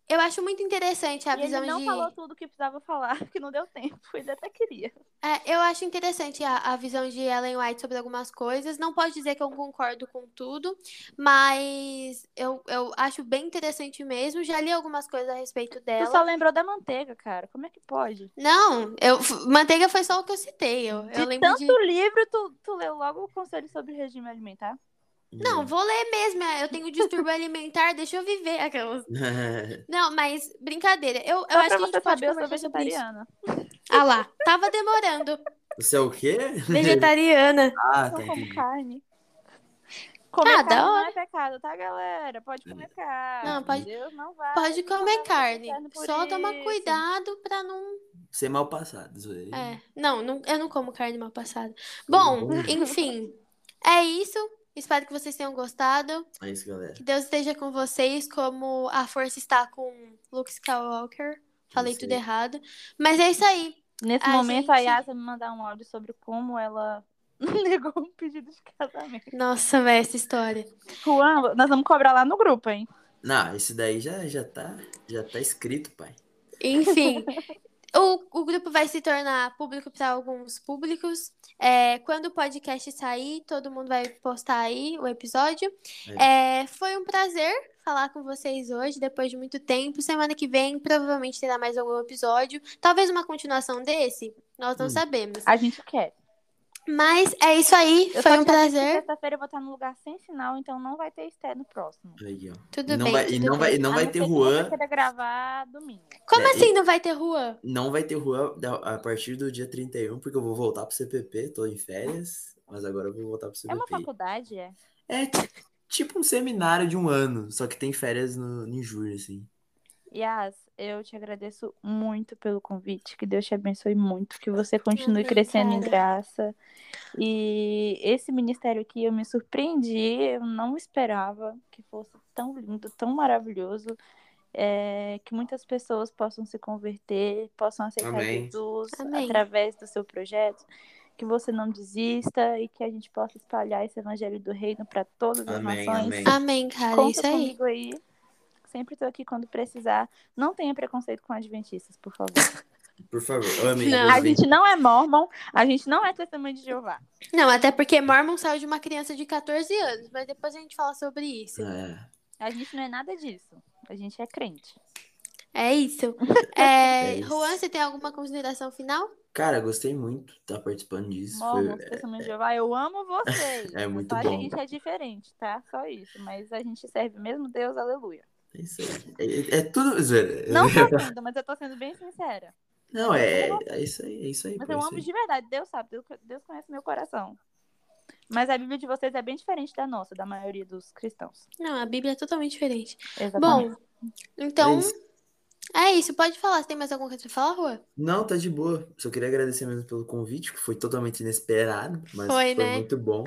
S2: Eu acho muito interessante a
S3: e ele
S2: visão
S3: não
S2: de.
S3: falou tudo que precisava falar, porque não deu tempo. Ele até queria.
S2: É, eu acho interessante a, a visão de Ellen White sobre algumas coisas. Não pode dizer que eu concordo com tudo, mas eu, eu acho bem interessante mesmo. Já li algumas coisas a respeito
S3: Tu
S2: dela.
S3: só lembrou da manteiga, cara. Como é que pode?
S2: Não, eu, manteiga foi só o que eu citei. Eu,
S3: De
S2: eu lembro
S3: tanto
S2: de.
S3: livro, tu, tu leu logo o conselho sobre regime alimentar?
S2: Não, vou ler mesmo. é, Eu tenho distúrbio alimentar, deixa eu viver aquelas. Não, mas brincadeira. Eu, eu
S3: Só
S2: acho que a gente
S3: você
S2: pode
S3: saber, eu
S2: isso.
S3: vegetariana.
S2: Ah lá, tava demorando.
S1: Você é o quê?
S2: Vegetariana.
S1: Ah, tá
S3: como
S1: entendi.
S3: carne. Comer
S2: Ah,
S3: carne não
S2: hora.
S3: é pecado, tá, galera? Pode comer carne.
S2: Não, pode-
S3: Deus não vai.
S2: Pode comer carne. Só toma
S3: isso.
S2: cuidado pra não.
S1: Ser mal passado, zoeira.
S2: É. Não, não, eu não como carne mal passada. Bom, enfim. É isso. Espero que vocês tenham gostado.
S1: É isso, galera.
S2: Que Deus esteja com vocês, como a força está com Luke Skywalker. Falei
S1: Isso
S2: tudo errado. Mas é isso aí.
S3: Nesse
S2: A
S3: momento, a
S2: gente-
S3: Yasa me mandar um áudio sobre como ela negou um pedido de casamento.
S2: Nossa, velho, essa história.
S3: Juan, nós vamos cobrar lá no grupo, hein?
S1: Não, esse daí já, já, tá, já tá escrito, pai.
S2: Enfim, o, o grupo vai se tornar público para alguns públicos. É, quando o podcast sair, todo mundo vai postar aí o episódio. É, foi um prazer falar com vocês hoje, depois de muito tempo. Semana que vem, provavelmente terá mais algum episódio. Talvez uma continuação desse, nós não
S1: Hum.
S2: sabemos.
S3: A gente quer.
S2: Mas é isso aí,
S3: Eu
S2: foi um
S3: que
S2: prazer.
S3: Sexta-feira eu vou estar no lugar sem sinal, então não vai ter Esté no próximo.
S1: Aí, ó.
S2: Tudo
S1: não
S2: bem,
S1: vai, e
S2: tudo
S1: não vai,
S2: bem.
S1: e não
S3: A
S1: vai
S3: não
S1: ter
S3: ser que
S1: Juan.
S3: queira gravar domingo.
S2: Como
S1: É,
S2: assim não vai ter rua?
S1: Não vai ter Juan a partir do dia 31, porque eu vou voltar pro CPP, tô em férias, mas agora eu vou voltar pro
S3: É uma
S1: CPP.
S3: faculdade, é?
S1: É, ti- tipo um seminário de um ano, só que tem férias no, em julho, assim.
S3: Yas, eu te agradeço muito pelo convite. Que Deus te abençoe muito. Que você continue crescendo em graça. E esse ministério aqui eu me surpreendi. Eu não esperava que fosse tão lindo, tão maravilhoso. É, que muitas pessoas possam se converter, possam aceitar
S1: Amém.
S3: Jesus
S2: Amém.
S3: através do seu projeto. Que você não desista e que a gente possa espalhar esse evangelho do reino para todas as
S1: Amém,
S3: nações.
S1: amém.
S2: Amém, cara, é
S3: Conta
S2: isso aí.
S3: comigo aí. Sempre tô aqui quando precisar. Não tenha preconceito com adventistas, por favor.
S1: Por favor, amém.
S2: Não.
S3: A gente não é mormon, a gente não é testemunho de Jeová.
S2: Não, até porque Mormon saiu de uma criança de 14 anos, mas depois a gente fala sobre isso.
S1: É,
S3: A gente não é nada disso. A gente é crente.
S2: É isso. É,
S1: É isso.
S2: Juan, você tem alguma consideração final?
S1: Cara, gostei muito de estar participando disso. Foi-
S3: Mormon, testemunho de Jeová, eu amo vocês.
S1: É muito
S3: Só
S1: bom.
S3: a gente é diferente, tá? Só isso. Mas a gente serve o mesmo Deus, aleluia.
S1: É isso aí. É, é tudo. zoeira.
S3: Não tô rindo, mas eu tô sendo bem sincera.
S1: Não, é, é isso aí, é isso aí.
S3: Mas eu
S1: é
S3: amo de verdade, Deus sabe, Deus, Deus conhece meu coração. Mas a Bíblia de vocês é bem diferente da nossa, da maioria dos cristãos.
S2: Não, a Bíblia é totalmente diferente.
S3: Exatamente.
S2: Bom, então
S1: É isso.
S2: é isso. Pode falar. Você tem mais alguma coisa pra falar, Juan?
S1: Não, tá de boa. Só queria agradecer mesmo pelo convite, que foi totalmente inesperado, mas
S2: Foi,
S1: foi,
S2: né?
S1: muito bom.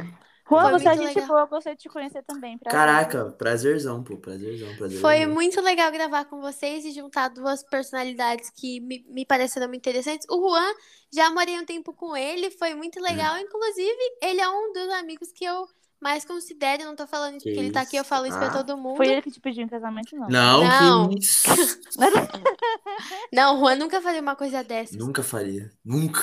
S3: Juan,
S2: Foi
S3: você é gente
S2: legal.
S3: boa, eu gostei de te conhecer também. prazer.
S1: Caraca, prazerzão, pô, prazerzão, prazerzão.
S2: Foi muito legal gravar com vocês e juntar duas personalidades que me, me pareceram muito interessantes. O Juan, já morei um tempo com ele, foi muito legal. Inclusive, ele é um dos amigos que eu mais considero. Não tô falando isso
S1: Que
S2: porque ele tá aqui, eu falo isso pra
S1: isso.
S2: todo mundo.
S3: Foi ele que te pediu em casamento, não.
S1: Não,
S2: Não.
S1: que isso.
S2: Não, o Juan nunca faria uma coisa dessas.
S1: Nunca faria. Nunca.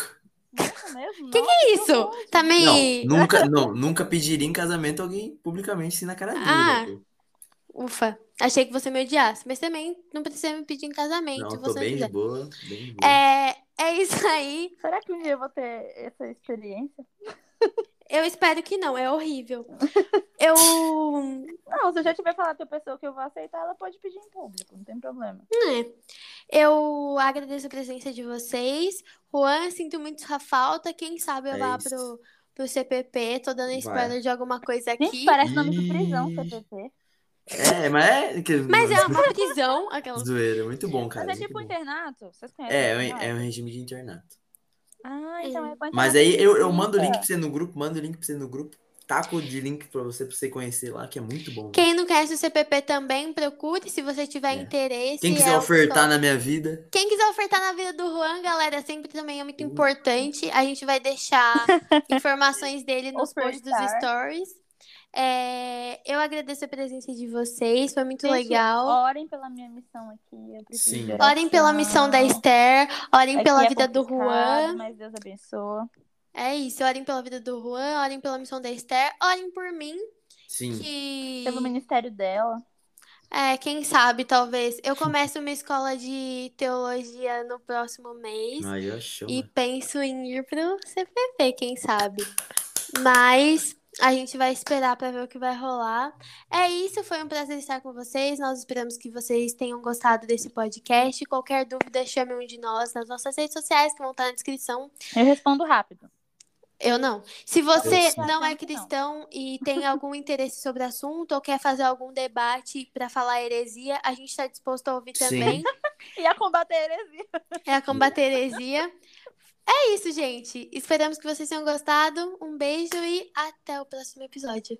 S3: Mesmo?
S2: Que
S3: Não,
S2: É isso? Tá me.
S1: Não, nunca, não, nunca pediria em casamento alguém publicamente assim na cara dele.
S2: Ah,
S1: pô.
S2: Ufa, achei que você me odiasse, mas também não precisa me pedir em casamento,
S1: Não, tô
S2: você
S1: bem de boa, bem de boa.
S2: É, é isso aí.
S3: Será que um dia eu vou ter essa experiência?
S2: Eu espero que não, é horrível. Eu.
S3: Não, se eu já tiver falado com a pessoa que eu vou aceitar, ela pode pedir em público, não tem problema.
S2: É. Eu agradeço a presença de vocês. Juan, sinto muito sua falta. Quem sabe eu
S1: É
S2: vá
S1: isso.
S2: pro, pro CPP. Tô dando spoiler de alguma coisa
S3: Gente,
S2: aqui.
S3: parece nome de prisão. CPP.
S1: É, mas é. Que...
S2: Mas é uma prisão. Aquela...
S1: Zoeira, muito bom, cara.
S3: Mas é tipo
S1: bom.
S3: internato? Vocês conhecem?
S1: É, é é um regime de internato.
S3: Ah, então é com
S1: Mas aí eu, eu mando o link pra você no grupo, mando o link pra você no grupo. Taco de link pra você, pra você conhecer lá, que é muito bom.
S2: Quem não conhece o CPP também, procure se você tiver
S1: É.
S2: interesse.
S1: Quem quiser
S2: É
S1: ofertar na minha vida,
S2: Quem quiser ofertar na vida do Juan, galera, sempre também é muito
S1: Uhum.
S2: importante. A gente vai deixar informações dele nos posts dos stories. É, eu agradeço a presença de vocês, foi muito
S3: Gente,
S2: legal.
S3: Orem pela minha missão aqui. Eu preciso
S1: Sim.
S2: Orem pela missão da. Esther, orem
S3: Aqui
S2: pela
S3: é
S2: vida do
S3: complicado,
S2: Juan.
S3: Mas Deus abençoa.
S2: É isso, orem pela vida do Juan, orem pela missão da Esther, orem por mim,
S1: sim.
S2: que
S3: Pelo ministério dela.
S2: é, quem sabe, talvez. Eu começo uma escola de teologia no próximo mês.
S1: Chamo.
S2: E penso em ir pro CPP, quem sabe. Mas a gente vai esperar para ver o que vai rolar. É isso, foi um prazer estar com vocês. Nós esperamos que vocês tenham gostado desse podcast. Qualquer dúvida, chame um de nós nas nossas redes sociais que vão estar na descrição.
S3: Eu respondo rápido.
S2: Eu não. Se você não é
S3: Não.
S2: cristão e tem algum interesse sobre o assunto ou quer fazer algum debate para falar heresia, a gente está disposto a ouvir
S1: Sim.
S2: também.
S3: E a combater a heresia.
S2: É a combater heresia. É isso, gente. Esperamos que vocês tenham gostado. Um beijo e até o próximo episódio.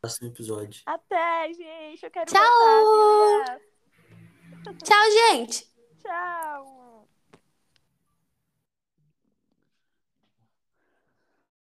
S1: Próximo episódio.
S3: Até, gente. Eu quero
S2: Tchau!
S3: voltar.
S2: Tchau, gente!
S3: Tchau.